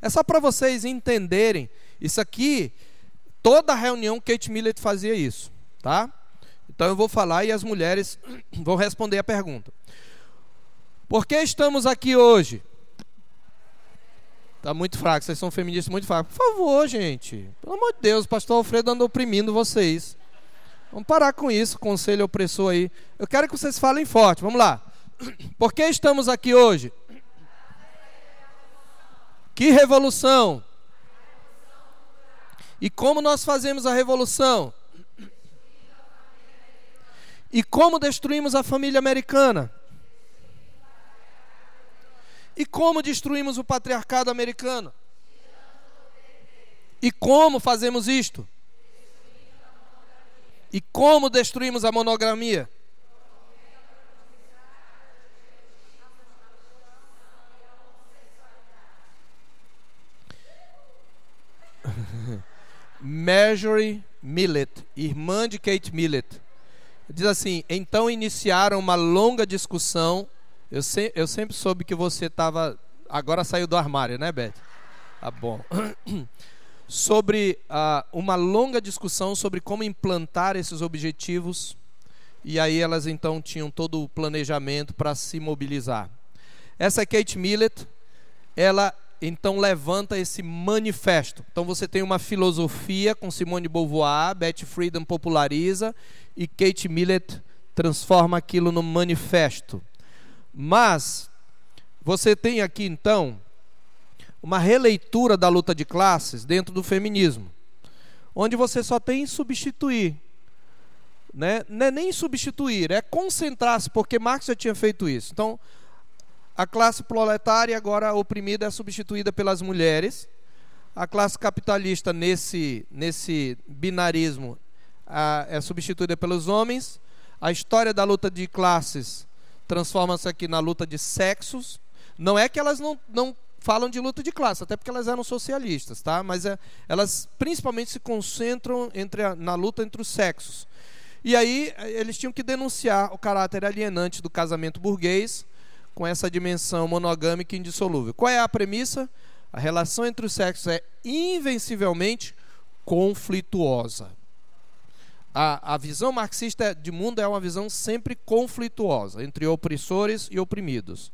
É só para vocês entenderem. Isso aqui, toda reunião Kate Millett fazia isso, tá? Então eu vou falar e as mulheres vão responder a pergunta. Por que estamos aqui hoje? Está muito fraco, vocês são feministas muito fracos. Por favor, gente. Pelo amor de Deus, o pastor Alfredo anda oprimindo vocês. Vamos parar com isso, conselho opressor aí. Eu quero que vocês falem forte. Vamos lá. Por que estamos aqui hoje? Que revolução? E como nós fazemos a revolução? E como destruímos a família americana? E como destruímos o patriarcado americano? E como fazemos isto? E como destruímos a monogamia? Marjorie Millett, irmã de Kate Millett, Diz assim: então iniciaram uma longa discussão. Eu, se, eu sempre soube que você estava. Agora saiu do armário, né, Beth? Tá bom. sobre uh, uma longa discussão sobre como implantar esses objetivos. E aí elas então tinham todo o planejamento para se mobilizar. Essa Kate Millett. Ela então levanta esse manifesto. Então você tem uma filosofia com Simone de Beauvoir, Betty Friedan populariza e Kate Millett transforma aquilo no manifesto. Mas você tem aqui então uma releitura da luta de classes dentro do feminismo, onde você só tem substituir. Né? Não é nem substituir, é concentrar-se, porque Marx já tinha feito isso. Então, a classe proletária, agora oprimida, é substituída pelas mulheres. A classe capitalista, nesse, nesse binarismo, a, é substituída pelos homens. A história da luta de classes transforma-se aqui na luta de sexos. Não é que elas não, não falam de luta de classe, até porque elas eram socialistas, tá? Mas é, elas principalmente se concentram entre a, na luta entre os sexos. E aí eles tinham que denunciar o caráter alienante do casamento burguês com essa dimensão monogâmica indissolúvel. Qual é a premissa? A relação entre os sexos é invencivelmente conflituosa. A, a visão marxista de mundo é uma visão sempre conflituosa entre opressores e oprimidos.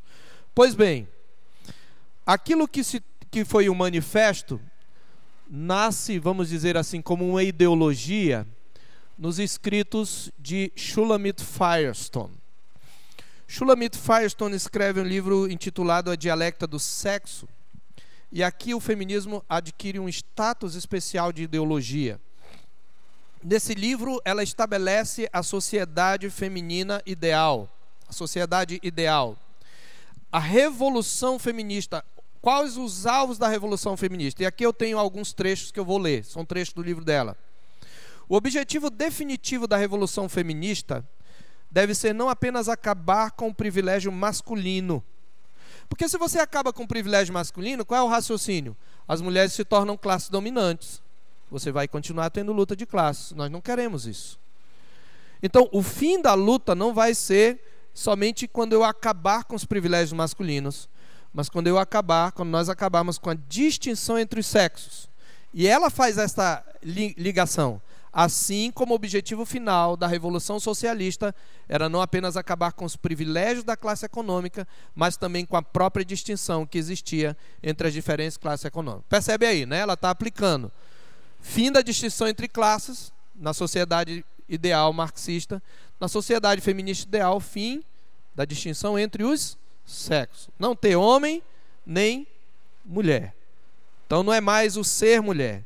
Pois bem, aquilo que, se, que foi o um manifesto nasce, vamos dizer assim, como uma ideologia nos escritos de Shulamit Firestone. Shulamit Firestone escreve um livro intitulado A Dialecta do Sexo, e aqui o feminismo adquire um status especial de ideologia. Nesse livro, ela estabelece a sociedade feminina ideal, a sociedade ideal. A revolução feminista, quais os alvos da revolução feminista? E aqui eu tenho alguns trechos que eu vou ler, são trechos do livro dela. O objetivo definitivo da revolução feminista deve ser não apenas acabar com o privilégio masculino, porque se você acaba com o privilégio masculino, qual é o raciocínio? As mulheres se tornam classes dominantes. Você vai continuar tendo luta de classes. Nós não queremos isso. Então, o fim da luta não vai ser somente quando eu acabar com os privilégios masculinos, mas quando eu acabar, quando nós acabarmos com a distinção entre os sexos. E ela faz essa ligação assim como o objetivo final da Revolução Socialista era não apenas acabar com os privilégios da classe econômica, mas também com a própria distinção que existia entre as diferentes classes econômicas. Percebe aí, né? Ela está aplicando fim da distinção entre classes na sociedade ideal marxista, na sociedade feminista ideal, fim da distinção entre os sexos. Não ter homem nem mulher. Então não é mais o ser mulher.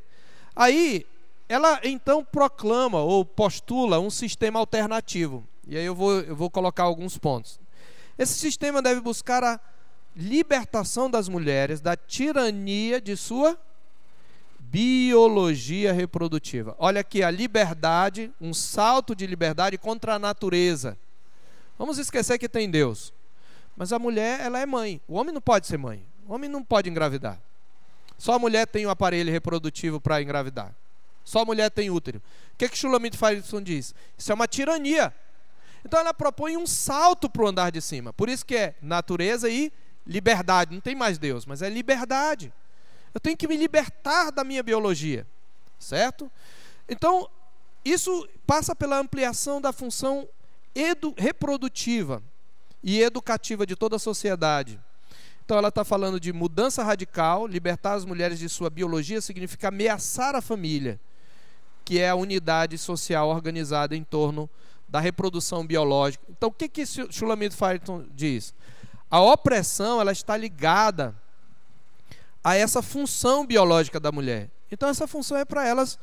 Aí ela então proclama ou postula um sistema alternativo. E aí eu vou, eu vou colocar alguns pontos. Esse sistema deve buscar a libertação das mulheres da tirania de sua biologia reprodutiva. Olha aqui a liberdade, um salto de liberdade contra a natureza. Vamos esquecer que tem Deus. Mas a mulher, ela é mãe. O homem não pode ser mãe. O homem não pode engravidar. Só a mulher tem o um aparelho reprodutivo para engravidar. Só mulher tem útero. O que, que Shulamit Faison diz? Isso é uma tirania. Então ela propõe um salto para o andar de cima. Por isso que é natureza e liberdade. Não tem mais Deus, mas é liberdade. Eu tenho que me libertar da minha biologia. Certo? Então, isso passa pela ampliação da função reprodutiva e educativa de toda a sociedade. Então ela está falando de mudança radical, libertar as mulheres de sua biologia significa ameaçar a família que é a unidade social organizada em torno da reprodução biológica. Então, o que que Shulamit Farrington diz? A opressão ela está ligada a essa função biológica da mulher. Então, essa função é para elas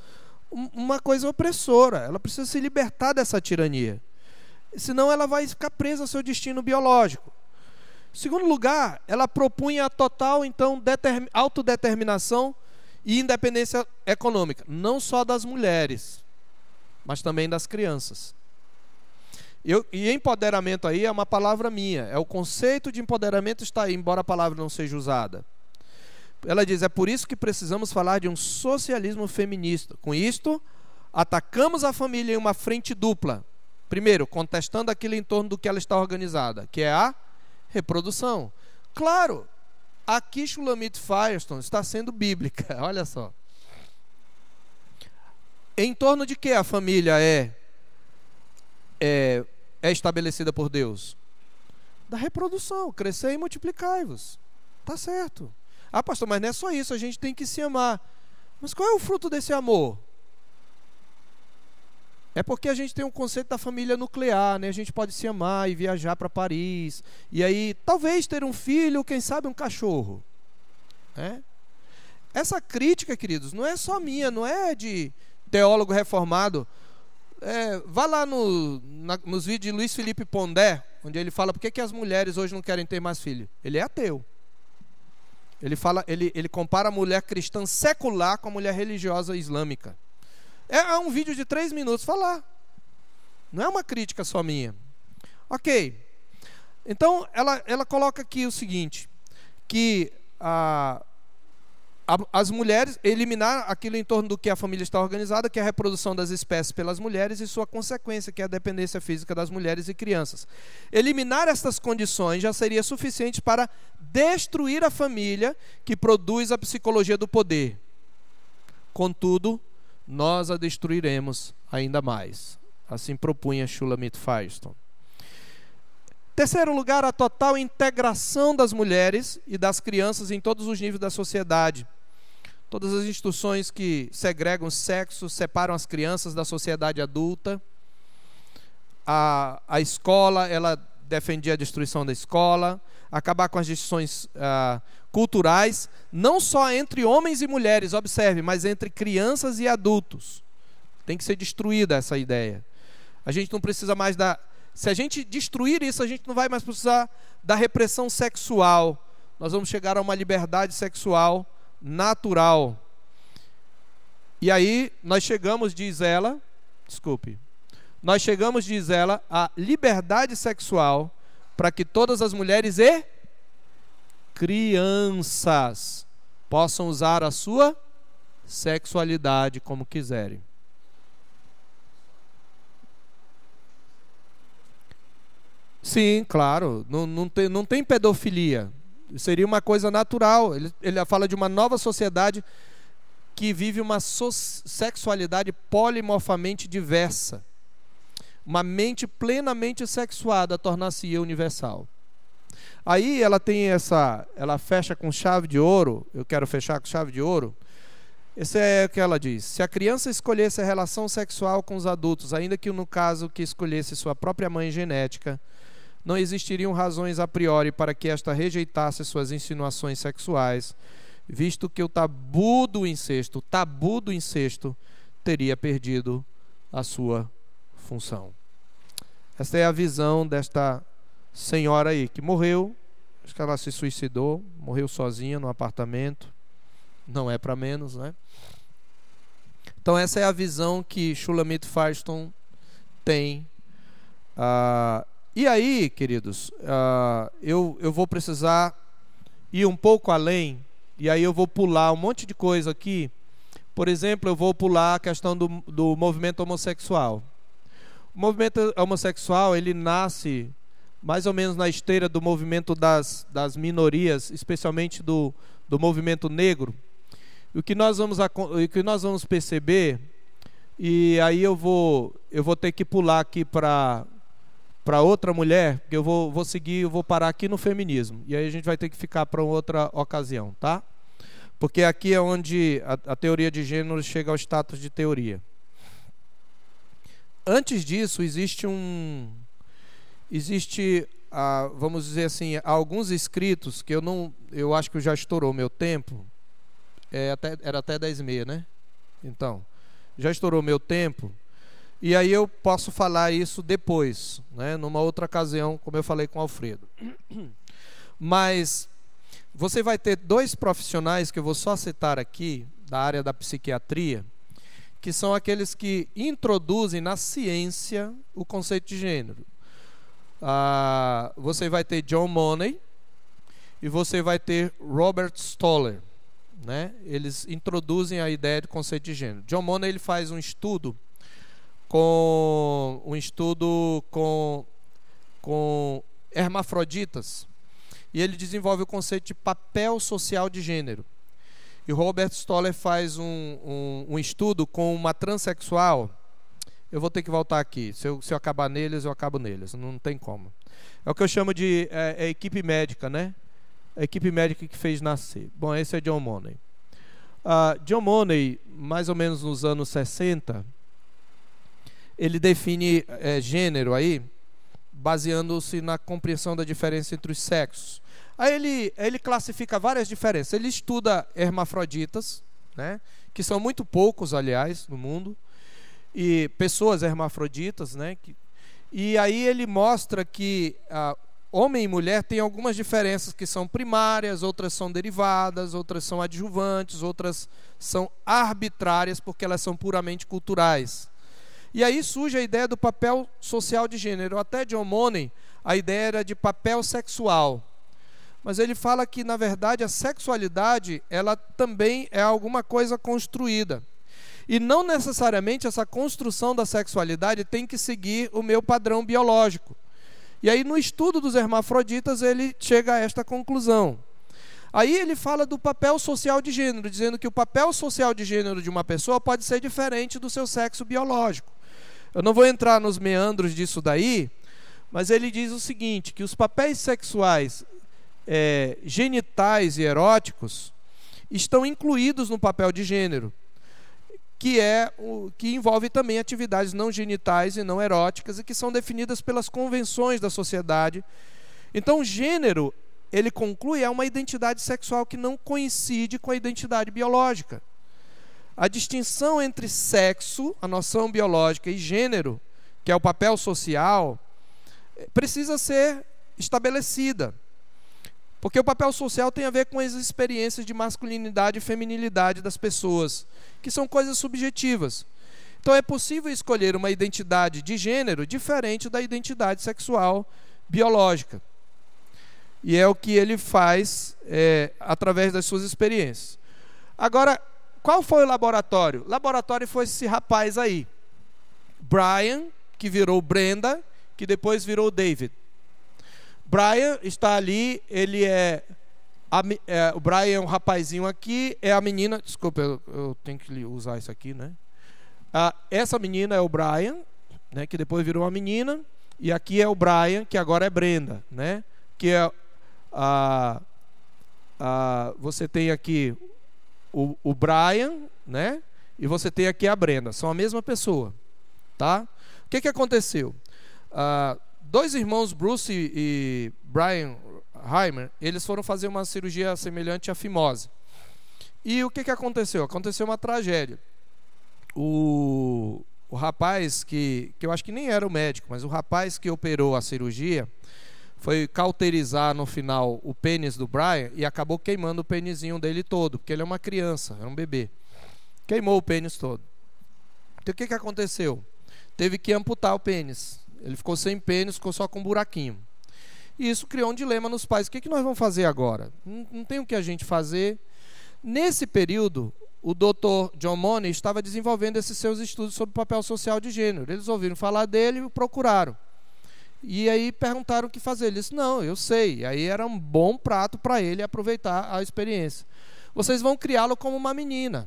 uma coisa opressora. Ela precisa se libertar dessa tirania. Senão, ela vai ficar presa ao seu destino biológico. Em segundo lugar, ela propunha a total, então, autodeterminação e independência econômica, não só das mulheres, mas também das crianças. Eu, e empoderamento aí é uma palavra minha, é o conceito de empoderamento está aí, embora a palavra não seja usada. Ela diz: é por isso que precisamos falar de um socialismo feminista. Com isto, atacamos a família em uma frente dupla. Primeiro, contestando aquilo em torno do que ela está organizada, que é a reprodução. Claro, Aqui Shulamit Firestone está sendo bíblica, olha só. Em torno de que a família é, é, é estabelecida por Deus? Da reprodução, crescer e multiplicai-vos. Tá certo. Ah, pastor, mas não é só isso, a gente tem que se amar. Mas qual é o fruto desse amor? É porque a gente tem um conceito da família nuclear, né? A gente pode se amar e viajar para Paris. E aí, talvez ter um filho, quem sabe um cachorro. Né? Essa crítica, queridos, não é só minha, não é de teólogo reformado. É, vá lá no, na, nos vídeos de Luiz Felipe Pondé, onde ele fala por que, que as mulheres hoje não querem ter mais filho. Ele é ateu. Ele, fala, ele, ele compara a mulher cristã secular com a mulher religiosa islâmica. É, é um vídeo de três minutos falar. Não é uma crítica só minha. Ok. Então, ela, ela coloca aqui o seguinte: que a, as mulheres, eliminar aquilo em torno do que a família está organizada, que é a reprodução das espécies pelas mulheres e sua consequência, que é a dependência física das mulheres e crianças. Eliminar estas condições já seria suficiente para destruir a família que produz a psicologia do poder. Contudo, nós a destruiremos ainda mais. Assim propunha Shulamit Firestone. Terceiro lugar, a total integração das mulheres e das crianças em todos os níveis da sociedade. todas as instituições que segregam sexo, separam as crianças da sociedade adulta. A, a escola, ela defendia a destruição da escola, acabar com as distinções ah, culturais, não só entre homens e mulheres, observe, mas entre crianças e adultos. Tem que ser destruída essa ideia. A gente não precisa mais da. Se a gente destruir isso, a gente não vai mais precisar da repressão sexual. Nós vamos chegar a uma liberdade sexual natural. E aí nós chegamos, diz ela, desculpe, nós chegamos, diz ela, à liberdade sexual para que todas as mulheres e crianças possam usar a sua sexualidade como quiserem. Sim, claro. Não, não, tem, não tem pedofilia. Seria uma coisa natural. Ele, ele fala de uma nova sociedade que vive uma so sexualidade polimorfamente diversa. Uma mente plenamente sexuada tornar-se universal. Aí ela tem essa, ela fecha com chave de ouro, eu quero fechar com chave de ouro. Esse é o que ela diz. Se a criança escolhesse a relação sexual com os adultos, ainda que no caso que escolhesse sua própria mãe genética, não existiriam razões a priori para que esta rejeitasse suas insinuações sexuais, visto que o tabu do incesto, o tabu do incesto, teria perdido a sua função. Esta é a visão desta senhora aí que morreu, acho que ela se suicidou, morreu sozinha no apartamento. Não é para menos, né? Então essa é a visão que Shulamit Firestone tem. Uh, e aí, queridos, uh, eu, eu vou precisar ir um pouco além, e aí eu vou pular um monte de coisa aqui. Por exemplo, eu vou pular a questão do, do movimento homossexual. O movimento homossexual, ele nasce mais ou menos na esteira do movimento das, das minorias, especialmente do, do movimento negro. O que nós vamos, o que nós vamos perceber, e aí eu vou, eu vou ter que pular aqui para para outra mulher, porque eu vou, vou seguir, eu vou parar aqui no feminismo. E aí a gente vai ter que ficar para outra ocasião, tá? Porque aqui é onde a, a teoria de gênero chega ao status de teoria. Antes disso, existe um, existe, ah, vamos dizer assim, alguns escritos que eu não, eu acho que já estourou meu tempo. É até, era até 10 e meia, né? Então, já estourou meu tempo. E aí eu posso falar isso depois, né? Numa outra ocasião, como eu falei com o Alfredo. Mas você vai ter dois profissionais que eu vou só citar aqui da área da psiquiatria, que são aqueles que introduzem na ciência o conceito de gênero ah, você vai ter John Money e você vai ter Robert Stoller. Né? Eles introduzem a ideia de conceito de gênero. John Money ele faz um estudo com um estudo com com hermafroditas e ele desenvolve o conceito de papel social de gênero. E Robert Stoller faz um, um, um estudo com uma transexual eu vou ter que voltar aqui. Se eu, se eu acabar neles, eu acabo neles. Não tem como. É o que eu chamo de é, é equipe médica, né? A equipe médica que fez nascer. Bom, esse é John Money. Uh, John Money, mais ou menos nos anos 60, ele define é, gênero aí, baseando-se na compreensão da diferença entre os sexos. Aí ele, ele classifica várias diferenças. Ele estuda hermafroditas, né, que são muito poucos, aliás, no mundo e pessoas hermafroditas, né? E aí ele mostra que ah, homem e mulher têm algumas diferenças que são primárias, outras são derivadas, outras são adjuvantes, outras são arbitrárias porque elas são puramente culturais. E aí surge a ideia do papel social de gênero. Até John Money, a ideia era de papel sexual. Mas ele fala que, na verdade, a sexualidade ela também é alguma coisa construída. E não necessariamente essa construção da sexualidade tem que seguir o meu padrão biológico. E aí, no estudo dos hermafroditas, ele chega a esta conclusão. Aí ele fala do papel social de gênero, dizendo que o papel social de gênero de uma pessoa pode ser diferente do seu sexo biológico. Eu não vou entrar nos meandros disso daí, mas ele diz o seguinte: que os papéis sexuais é, genitais e eróticos estão incluídos no papel de gênero, que é o que envolve também atividades não genitais e não eróticas e que são definidas pelas convenções da sociedade. Então, gênero, ele conclui é uma identidade sexual que não coincide com a identidade biológica. A distinção entre sexo, a noção biológica, e gênero, que é o papel social, precisa ser estabelecida. Porque o papel social tem a ver com as experiências de masculinidade e feminilidade das pessoas, que são coisas subjetivas. Então é possível escolher uma identidade de gênero diferente da identidade sexual biológica. E é o que ele faz é, através das suas experiências. Agora, qual foi o laboratório? O laboratório foi esse rapaz aí. Brian, que virou Brenda, que depois virou David. Brian está ali, ele é, a, é, o Brian é um rapazinho aqui, é a menina, desculpa, eu, eu tenho que usar isso aqui, né? Ah, essa menina é o Brian, né, que depois virou uma menina, e aqui é o Brian, que agora é Brenda, né? Que é a, você tem aqui o, o Brian, né? E você tem aqui a Brenda, são a mesma pessoa, tá? O que que aconteceu? Ah, dois irmãos, Bruce e, Brian Heimer, eles foram fazer uma cirurgia semelhante à fimose. E o que, que aconteceu? Aconteceu uma tragédia. O, o rapaz que, que eu acho que nem era o médico, mas o rapaz que operou a cirurgia foi cauterizar no final o pênis do Brian e acabou queimando o pênisinho dele todo, porque ele é uma criança, é um bebê. Queimou o pênis todo. Então o que, que aconteceu? Teve que amputar o pênis. Ele ficou sem pênis, ficou só com um buraquinho. E isso criou um dilema nos pais. O que, que nós vamos fazer agora? Não, não tem o que a gente fazer. Nesse período, o Dr. John Money estava desenvolvendo esses seus estudos sobre papel social de gênero. Eles ouviram falar dele e procuraram. E aí perguntaram o que fazer. Ele disse: Não, eu sei. E aí era um bom prato para ele aproveitar a experiência. Vocês vão criá-lo como uma menina.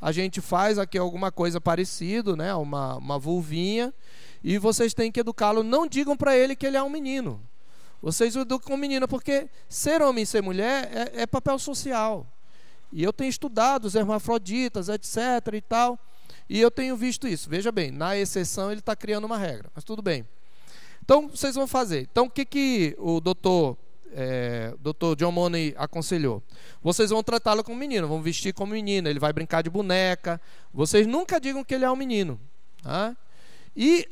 A gente faz aqui alguma coisa parecida, né? uma, uma vulvinha, e vocês têm que educá-lo. Não digam para ele que ele é um menino. Vocês o educam menina, porque ser homem e ser mulher é, é papel social. E eu tenho estudado os hermafroditas, etc. e tal. E eu tenho visto isso. Veja bem, na exceção ele está criando uma regra, mas tudo bem. Então, vocês vão fazer. Então, o que, que o doutor, é, doutor John Money aconselhou? Vocês vão tratá-lo como menino, vão vestir como menina, ele vai brincar de boneca. Vocês nunca digam que ele é um menino. Tá? E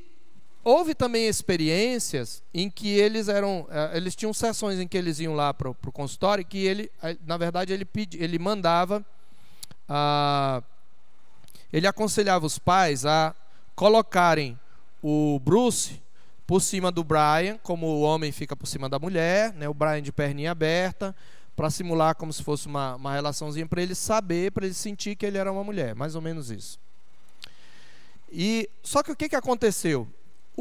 houve também experiências em que eles eram, eh, eles tinham sessões em que eles iam lá para o consultório que ele, eh, na verdade, ele pedi, ele mandava, ah, ele aconselhava os pais a colocarem o Bruce por cima do Brian, como o homem fica por cima da mulher, né, o Brian de perninha aberta, para simular como se fosse uma, uma relaçãozinha para ele saber, para ele sentir que ele era uma mulher, mais ou menos isso. E só que o que, que aconteceu?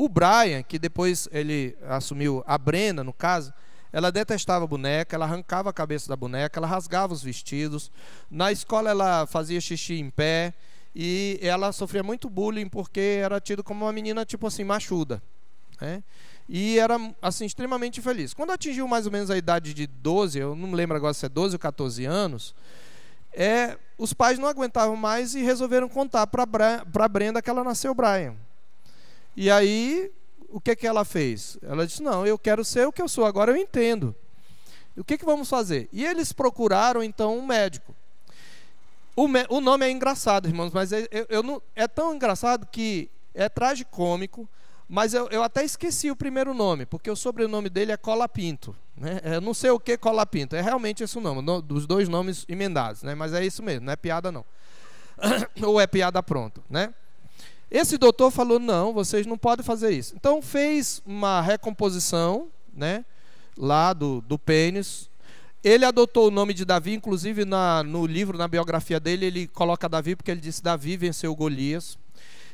O Brian, que depois ele assumiu a Brenda, no caso, ela detestava a boneca, ela arrancava a cabeça da boneca, ela rasgava os vestidos. Na escola ela fazia xixi em pé e ela sofria muito bullying porque era tido como uma menina tipo assim machuda, né? E era assim extremamente feliz. Quando atingiu mais ou menos a idade de 12, eu não lembro agora se é 12 ou 14 anos, é, os pais não aguentavam mais e resolveram contar para Brenda que ela nasceu Brian. E aí, o que, que ela fez? Ela disse: Não, eu quero ser o que eu sou, agora eu entendo. O que, que vamos fazer? E eles procuraram então um médico. O, o nome é engraçado, irmãos, mas eu, eu, eu não, é tão engraçado que é tragicômico, mas eu, eu até esqueci o primeiro nome, porque o sobrenome dele é Colapinto. Né? Eu não sei o que Colapinto, é realmente esse o nome, no, dos dois nomes emendados, né? mas é isso mesmo, não é piada não. Ou é piada pronto, né? Esse doutor falou: não, vocês não podem fazer isso. Então fez uma recomposição, né, lá do, do pênis. Ele adotou o nome de Davi, inclusive na, no livro, na biografia dele, ele coloca Davi porque ele disse: Davi venceu Golias.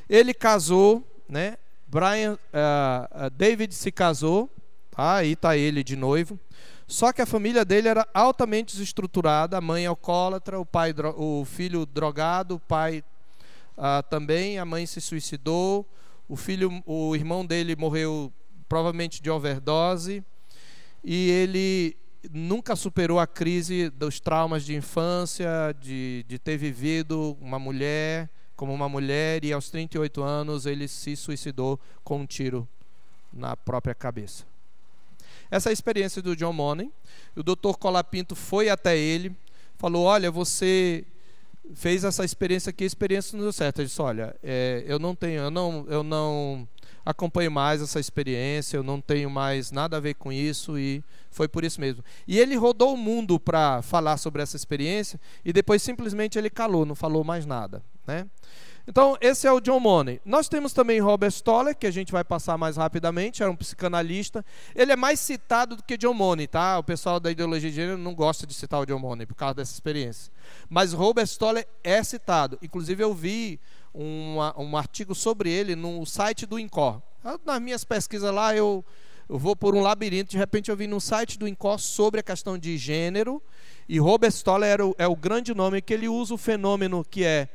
Ele casou, né? Brian, uh, David se casou, tá? aí está ele de noivo. Só que a família dele era altamente desestruturada, a mãe alcoólatra, o pai, o filho drogado, o pai ah, também a mãe se suicidou, o filho, o irmão dele morreu provavelmente de overdose e ele nunca superou a crise dos traumas de infância, de, de ter vivido uma mulher como uma mulher e aos 38 anos ele se suicidou com um tiro na própria cabeça. Essa é a experiência do John Money. O Dr. Colapinto foi até ele, falou: Olha, você fez essa experiência aqui, a experiência não deu certo. Ele disse: Olha, é, eu não tenho, eu não, eu não acompanho mais essa experiência, eu não tenho mais nada a ver com isso e foi por isso mesmo. E ele rodou o mundo para falar sobre essa experiência e depois simplesmente ele calou, não falou mais nada, né? Então, esse é o John Money. Nós temos também Robert Stoller, que a gente vai passar mais rapidamente, era um psicanalista. Ele é mais citado do que John Money, tá? O pessoal da ideologia de gênero não gosta de citar o John Money por causa dessa experiência. Mas Robert Stoller é citado. Inclusive, eu vi uma, um artigo sobre ele no site do INCOR. Nas minhas pesquisas lá, eu, eu vou por um labirinto, de repente eu vi no site do INCOR sobre a questão de gênero, e Robert Stoller o, é o grande nome que ele usa o fenômeno que é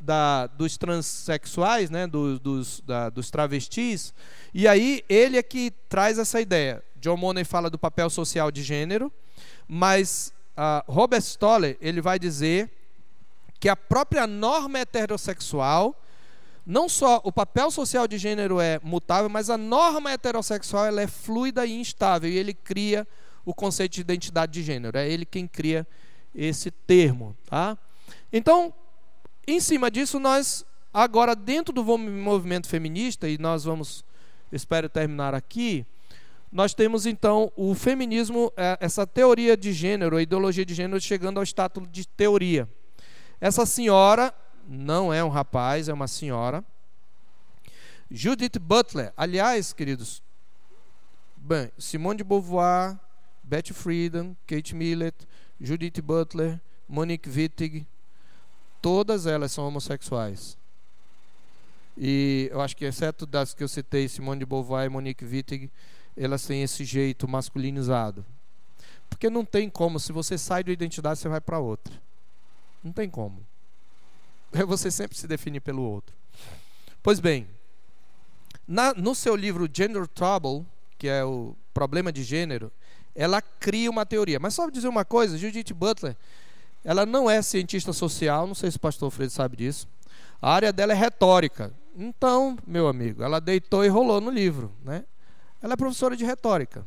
da, dos transexuais, né, dos, dos, da, dos travestis, e aí ele é que traz essa ideia. John Money fala do papel social de gênero, mas uh, Robert Stoller ele vai dizer que a própria norma heterossexual, não só o papel social de gênero é mutável, mas a norma heterossexual ela é fluida e instável, e ele cria o conceito de identidade de gênero. É ele quem cria esse termo, tá? Então, em cima disso, nós, agora, dentro do movimento feminista, e nós vamos, espero terminar aqui, nós temos então o feminismo, é, essa teoria de gênero, a ideologia de gênero, chegando ao status de teoria. Essa senhora não é um rapaz, é uma senhora. Judith Butler, aliás, queridos, bem, Simone de Beauvoir, Betty Friedan, Kate Millett, Judith Butler, Monique Wittig, todas elas são homossexuais. E eu acho que, exceto das que eu citei, Simone de Beauvoir e Monique Wittig, elas têm esse jeito masculinizado. Porque não tem como, se você sai da identidade, você vai para outra. Não tem como. Você sempre se define pelo outro. Pois bem, na, no seu livro Gender Trouble, que é o problema de gênero, ela cria uma teoria. Mas só dizer uma coisa, Judith Butler ela não é cientista social, não sei se o pastor Freire sabe disso. A área dela é retórica. Então, meu amigo, ela deitou e rolou no livro, né? Ela é professora de retórica.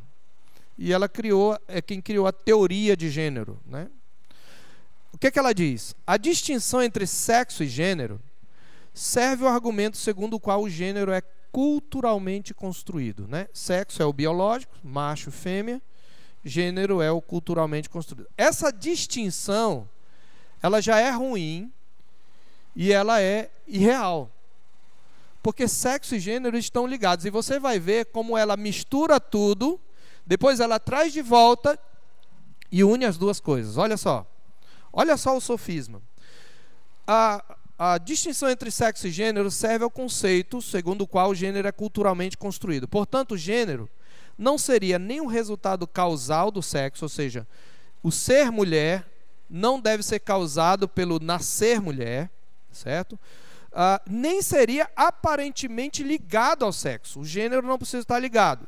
E ela criou, é quem criou a teoria de gênero, né? O que, é que ela diz? A distinção entre sexo e gênero serve o argumento segundo o qual o gênero é culturalmente construído, né? Sexo é o biológico, macho, fêmea, gênero é o culturalmente construído. Essa distinção, ela já é ruim e ela é irreal. Porque sexo e gênero estão ligados. E você vai ver como ela mistura tudo, depois ela traz de volta e une as duas coisas. Olha só. Olha só o sofisma. A, a distinção entre sexo e gênero serve ao conceito segundo o qual o gênero é culturalmente construído. Portanto, o gênero não seria nem um resultado causal do sexo, ou seja, o ser mulher não deve ser causado pelo nascer mulher, certo? Uh, nem seria aparentemente ligado ao sexo. O gênero não precisa estar ligado.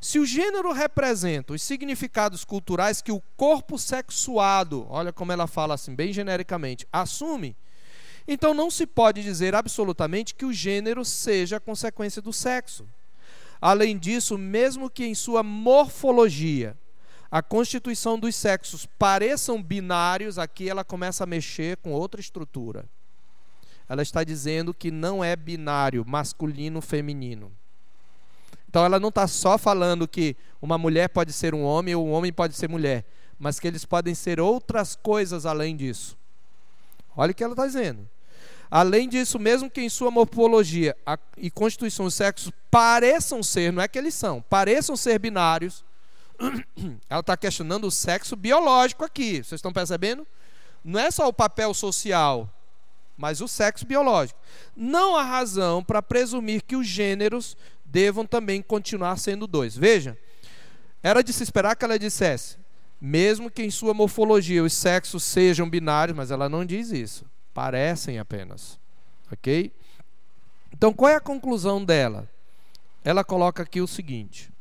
Se o gênero representa os significados culturais que o corpo sexuado, olha como ela fala assim, bem genericamente, assume, então não se pode dizer absolutamente que o gênero seja consequência do sexo. Além disso, mesmo que em sua morfologia a constituição dos sexos pareçam binários, aqui ela começa a mexer com outra estrutura. Ela está dizendo que não é binário, masculino, feminino. Então ela não está só falando que uma mulher pode ser um homem ou um homem pode ser mulher, mas que eles podem ser outras coisas além disso. Olha o que ela está dizendo. Além disso, mesmo que em sua morfologia e constituição os sexos pareçam ser, não é que eles são, pareçam ser binários, ela está questionando o sexo biológico aqui. Vocês estão percebendo? Não é só o papel social, mas o sexo biológico. Não há razão para presumir que os gêneros devam também continuar sendo dois. Veja, era de se esperar que ela dissesse, mesmo que em sua morfologia os sexos sejam binários, mas ela não diz isso parecem apenas. Ok? Então, qual é a conclusão dela? Ela coloca aqui o seguinte: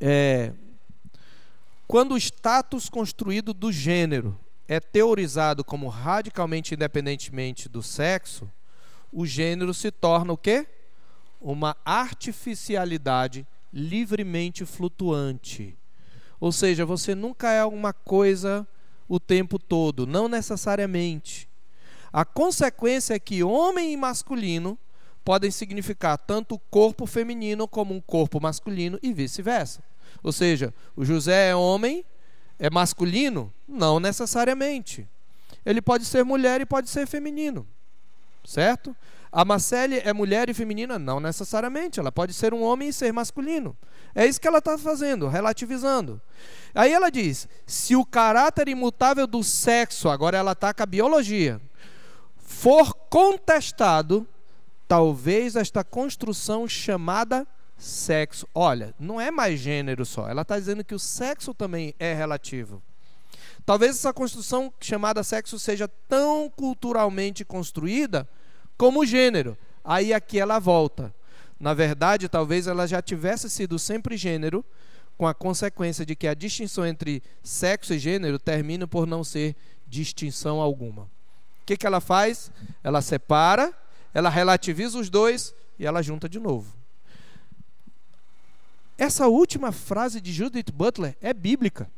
é, Quando o status construído do gênero é teorizado como radicalmente independentemente do sexo, o gênero se torna o quê? Uma artificialidade livremente flutuante. Ou seja, você nunca é uma coisa o tempo todo, não necessariamente. A consequência é que homem e masculino podem significar tanto o corpo feminino como um corpo masculino e vice-versa. Ou seja, o José é homem, é masculino? Não necessariamente. Ele pode ser mulher e pode ser feminino. Certo? A Marcele é mulher e feminina? Não necessariamente. Ela pode ser um homem e ser masculino. É isso que ela está fazendo, relativizando. Aí ela diz: se o caráter imutável do sexo, agora ela está com a biologia, for contestado, talvez esta construção chamada sexo. Olha, não é mais gênero só. Ela está dizendo que o sexo também é relativo. Talvez essa construção chamada sexo seja tão culturalmente construída como gênero. Aí aqui ela volta. Na verdade, talvez ela já tivesse sido sempre gênero, com a consequência de que a distinção entre sexo e gênero termina por não ser distinção alguma. O que, que ela faz? Ela separa, ela relativiza os dois e ela junta de novo. Essa última frase de Judith Butler é bíblica.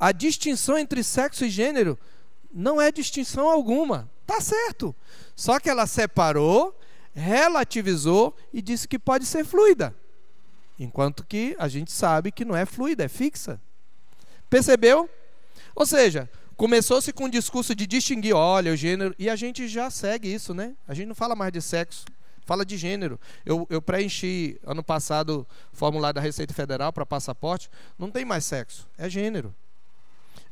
A distinção entre sexo e gênero não é distinção alguma. Tá certo. Só que ela separou, relativizou e disse que pode ser fluida. Enquanto que a gente sabe que não é fluida, é fixa. Percebeu? Ou seja, começou-se com um discurso de distinguir, olha, o gênero, e a gente já segue isso, né? A gente não fala mais de sexo, fala de gênero. Eu, eu preenchi ano passado o formulário da Receita Federal para passaporte, não tem mais sexo, é gênero.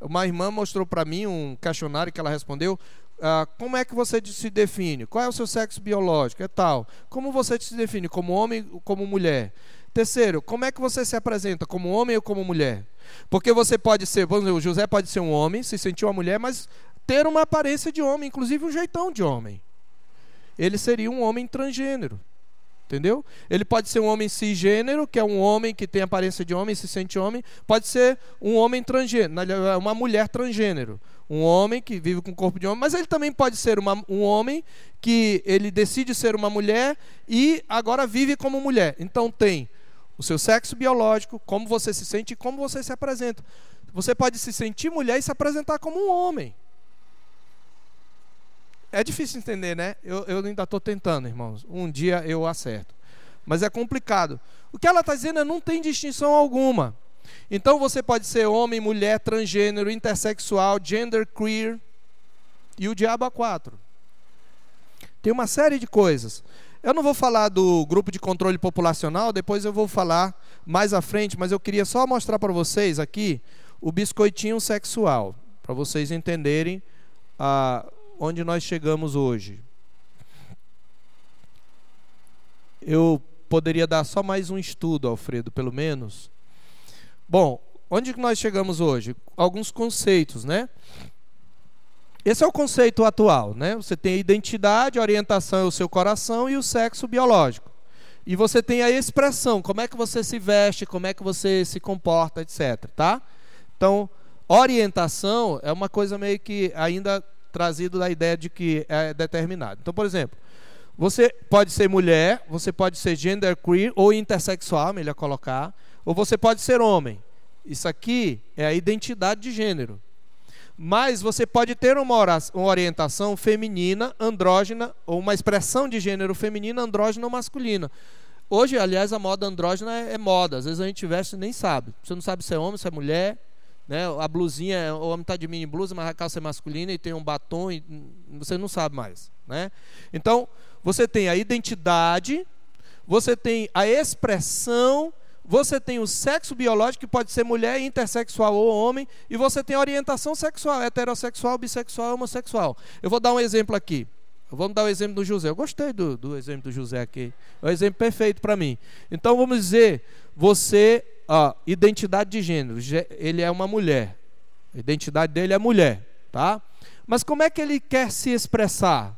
Uma irmã mostrou para mim um questionário que ela respondeu. Ah, como é que você se define? Qual é o seu sexo biológico? É tal. Como você se define? Como homem ou como mulher? Terceiro, como é que você se apresenta? Como homem ou como mulher? Porque você pode ser, vamos dizer, o José pode ser um homem, se sentir uma mulher, mas ter uma aparência de homem, inclusive um jeitão de homem. Ele seria um homem transgênero. Entendeu? Ele pode ser um homem cisgênero, que é um homem que tem aparência de homem, se sente homem. Pode ser um homem transgênero, uma mulher transgênero. Um homem que vive com o corpo de homem, mas ele também pode ser uma, um homem que ele decide ser uma mulher e agora vive como mulher. Então tem o seu sexo biológico, como você se sente e como você se apresenta. Você pode se sentir mulher e se apresentar como um homem. É difícil entender, né? Eu, eu ainda estou tentando, irmãos. Um dia eu acerto. Mas é complicado. O que ela está dizendo é não tem distinção alguma. Então você pode ser homem, mulher, transgênero, intersexual, gender queer e o diabo a quatro. Tem uma série de coisas. Eu não vou falar do grupo de controle populacional, depois eu vou falar mais à frente, mas eu queria só mostrar para vocês aqui o biscoitinho sexual, para vocês entenderem a, onde nós chegamos hoje. Eu poderia dar só mais um estudo, Alfredo, pelo menos. Bom, onde que nós chegamos hoje? Alguns conceitos, né? Esse é o conceito atual, né? Você tem a identidade, a orientação é o seu coração e o sexo biológico. E você tem a expressão, como é que você se veste, como é que você se comporta, etc, tá? Então, orientação é uma coisa meio que ainda trazido da ideia de que é determinado. Então, por exemplo, você pode ser mulher, você pode ser genderqueer ou intersexual, melhor colocar, ou você pode ser homem. Isso aqui é a identidade de gênero. Mas você pode ter uma, orientação feminina, andrógena, ou uma expressão de gênero feminina, andrógena ou masculina. Hoje, aliás, a moda andrógena é, é moda. Às vezes a gente veste e nem sabe. Você não sabe se é homem, se é mulher. Né? A blusinha, o homem está de mini blusa, mas a calça é masculina e tem um batom e você não sabe mais. Né? Então, você tem a identidade, você tem a expressão, você tem o sexo biológico, que pode ser mulher, intersexual ou homem, e você tem a orientação sexual, heterossexual, bissexual, homossexual. Eu vou dar um exemplo aqui. Vamos dar o exemplo do José. Eu gostei do, do exemplo do José aqui. É um exemplo perfeito para mim. Então vamos dizer, você ó, identidade de gênero, ele é uma mulher. A identidade dele é mulher, tá? Mas como é que ele quer se expressar?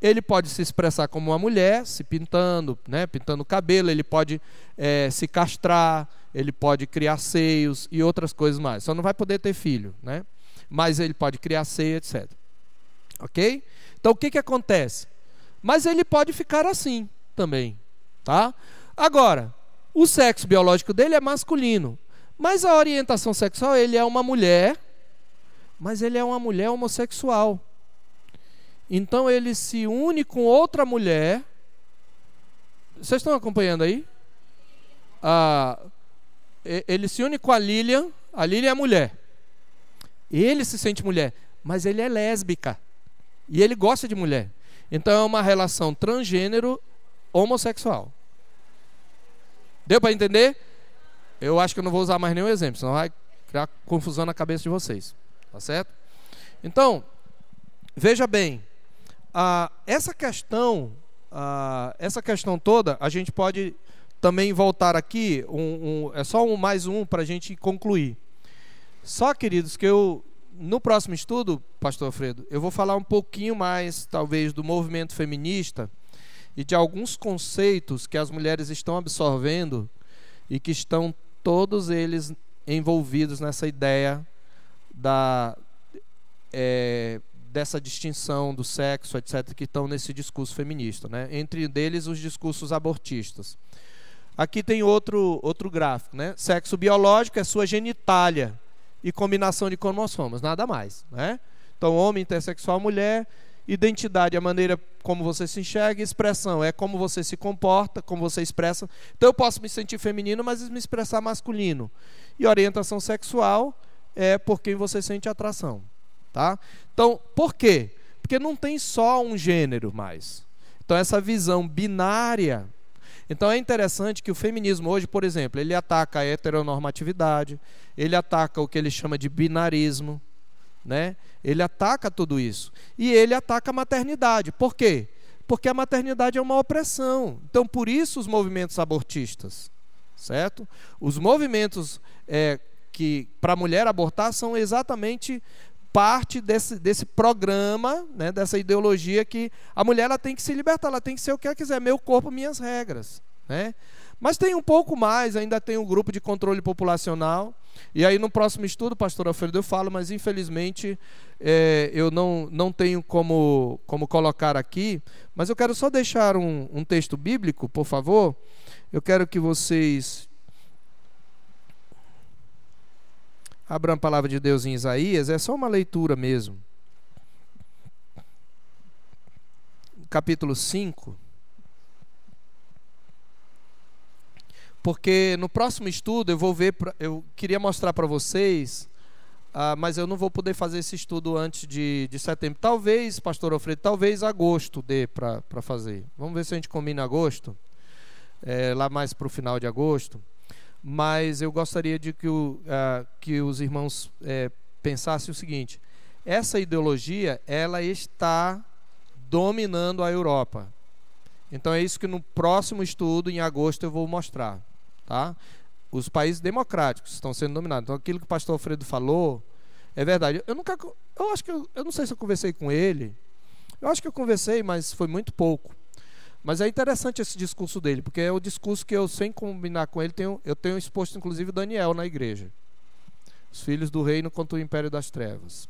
ele pode se expressar como uma mulher, se pintando, né, pintando o cabelo, ele pode é, se castrar, ele pode criar seios e outras coisas mais. Só não vai poder ter filho, né? Mas ele pode criar seio, etc. Ok? Então o que, que acontece? Mas ele pode ficar assim também, tá? Agora, o sexo biológico dele é masculino, mas a orientação sexual ele é uma mulher, mas ele é uma mulher homossexual. Então ele se une com outra mulher. Vocês estão acompanhando aí? Ah, ele se une com a Lilian. A Lilian é mulher. Ele se sente mulher, mas ele é lésbica. E ele gosta de mulher. Então é uma relação transgênero homossexual. Deu para entender? Eu acho que eu não vou usar mais nenhum exemplo, senão vai criar confusão na cabeça de vocês. Tá certo? Então, veja bem, ah, essa questão, ah, essa questão toda, a gente pode também voltar aqui, um, um, é só um mais um para a gente concluir. Só, queridos, que eu no próximo estudo, Pastor Alfredo, eu vou falar um pouquinho mais, talvez, do movimento feminista e de alguns conceitos que as mulheres estão absorvendo e que estão todos eles envolvidos nessa ideia da é, dessa distinção do sexo, etc., que estão nesse discurso feminista, né? entre deles os discursos abortistas. Aqui tem outro, outro gráfico, né? Sexo biológico é sua genitália e combinação de cromossomos, nada mais, né? Então, homem, intersexual, mulher, identidade, a maneira como você se enxerga, expressão é como você se comporta, como você expressa. Então, eu posso me sentir feminino, mas me expressar masculino. E orientação sexual é por quem você sente atração. Tá? Então, por quê? Porque não tem só um gênero mais. Então, essa visão binária. Então, é interessante que o feminismo hoje, por exemplo, ele ataca a heteronormatividade, ele ataca o que ele chama de binarismo, né? ele ataca tudo isso. E ele ataca a maternidade. Por quê? Porque a maternidade é uma opressão. Então, por isso, os movimentos abortistas. Certo? Os movimentos é, que para a mulher abortar são exatamente parte desse, desse programa, né, dessa ideologia que a mulher ela tem que se libertar, ela tem que ser o que ela quiser, meu corpo, minhas regras. Né? Mas tem um pouco mais, ainda tem um grupo de controle populacional. E aí no próximo estudo, pastor Alfredo, eu falo, mas infelizmente é, eu não, não tenho como, como colocar aqui. Mas eu quero só deixar um, um texto bíblico, por favor. Eu quero que vocês Abram a palavra de Deus em Isaías, é só uma leitura mesmo. Capítulo 5. Porque no próximo estudo eu vou ver, eu queria mostrar para vocês, ah, mas eu não vou poder fazer esse estudo antes de, de setembro. Talvez, pastor Alfredo, talvez agosto dê para fazer. Vamos ver se a gente combina agosto, é, lá mais para o final de agosto mas eu gostaria de que, o, uh, que os irmãos é, pensassem o seguinte: essa ideologia ela está dominando a Europa. Então é isso que no próximo estudo, em agosto, eu vou mostrar. Tá? Os países democráticos estão sendo dominados. Então aquilo que o pastor Alfredo falou é verdade. Eu nunca, eu acho que eu, eu não sei se eu conversei com ele. Eu acho que eu conversei, mas foi muito pouco. Mas é interessante esse discurso dele, porque é o discurso que eu, sem combinar com ele, tenho, eu tenho exposto inclusive Daniel na igreja. Os filhos do reino contra o império das trevas.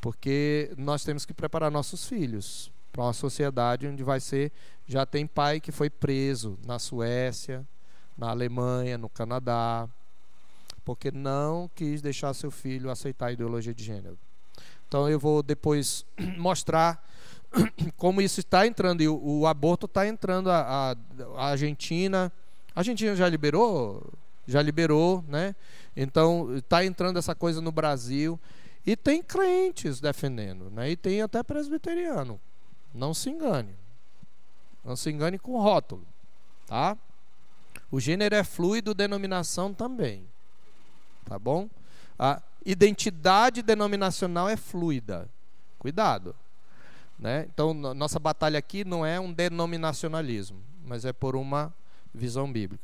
Porque nós temos que preparar nossos filhos para uma sociedade onde vai ser. Já tem pai que foi preso na Suécia, na Alemanha, no Canadá, porque não quis deixar seu filho aceitar a ideologia de gênero. Então eu vou depois mostrar como isso está entrando, e o, o aborto está entrando, a, a, a, Argentina. A Argentina já liberou? Já liberou, né? Então, está entrando essa coisa no Brasil. E tem crentes defendendo, né? E tem até presbiteriano. Não se engane. Não se engane com rótulo, tá? O gênero é fluido, denominação também. Tá bom? A identidade denominacional é fluida. Cuidado. Né? Então, nossa batalha aqui não é um denominacionalismo, mas é por uma visão bíblica.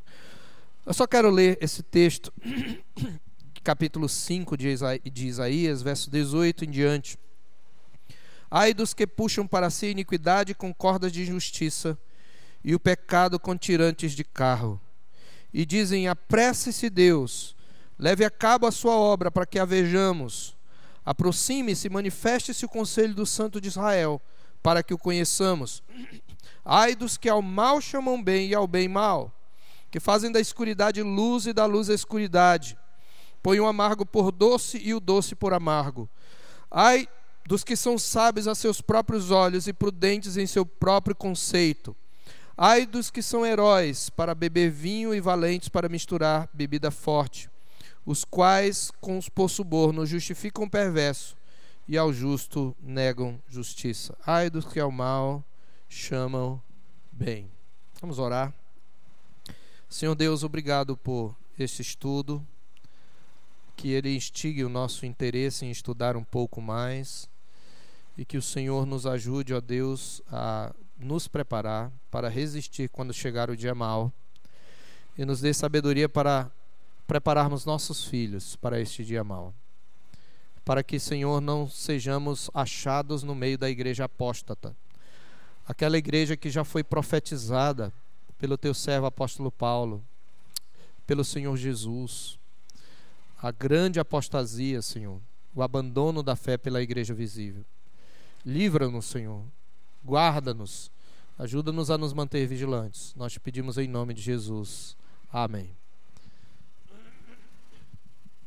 Eu só quero ler esse texto, capítulo 5 de Isaías, verso 18 em diante. Ai dos que puxam para si iniquidade com cordas de injustiça, e o pecado com tirantes de carro. E dizem: Apresse-se Deus, leve a cabo a sua obra para que a vejamos. Aproxime-se, manifeste-se o conselho do Santo de Israel, para que o conheçamos. Ai dos que ao mal chamam bem e ao bem mal, que fazem da escuridade luz e da luz a escuridade. Põe o amargo por doce e o doce por amargo. Ai dos que são sábios a seus próprios olhos e prudentes em seu próprio conceito. Ai dos que são heróis para beber vinho e valentes para misturar bebida forte, os quais com os por suborno justificam o perverso e ao justo negam justiça. Ai dos que ao mal chamam bem. Vamos orar. Senhor Deus, obrigado por este estudo, que ele instigue o nosso interesse em estudar um pouco mais e que o Senhor nos ajude, ó Deus, a nos preparar para resistir quando chegar o dia mal e nos dê sabedoria para prepararmos nossos filhos para este dia mal. Para que, Senhor, não sejamos achados no meio da igreja apóstata aquela igreja que já foi profetizada pelo teu servo apóstolo Paulo, pelo Senhor Jesus, a grande apostasia, Senhor, o abandono da fé pela igreja visível. Livra-nos, Senhor, guarda-nos, ajuda-nos a nos manter vigilantes. Nós te pedimos em nome de Jesus. Amém.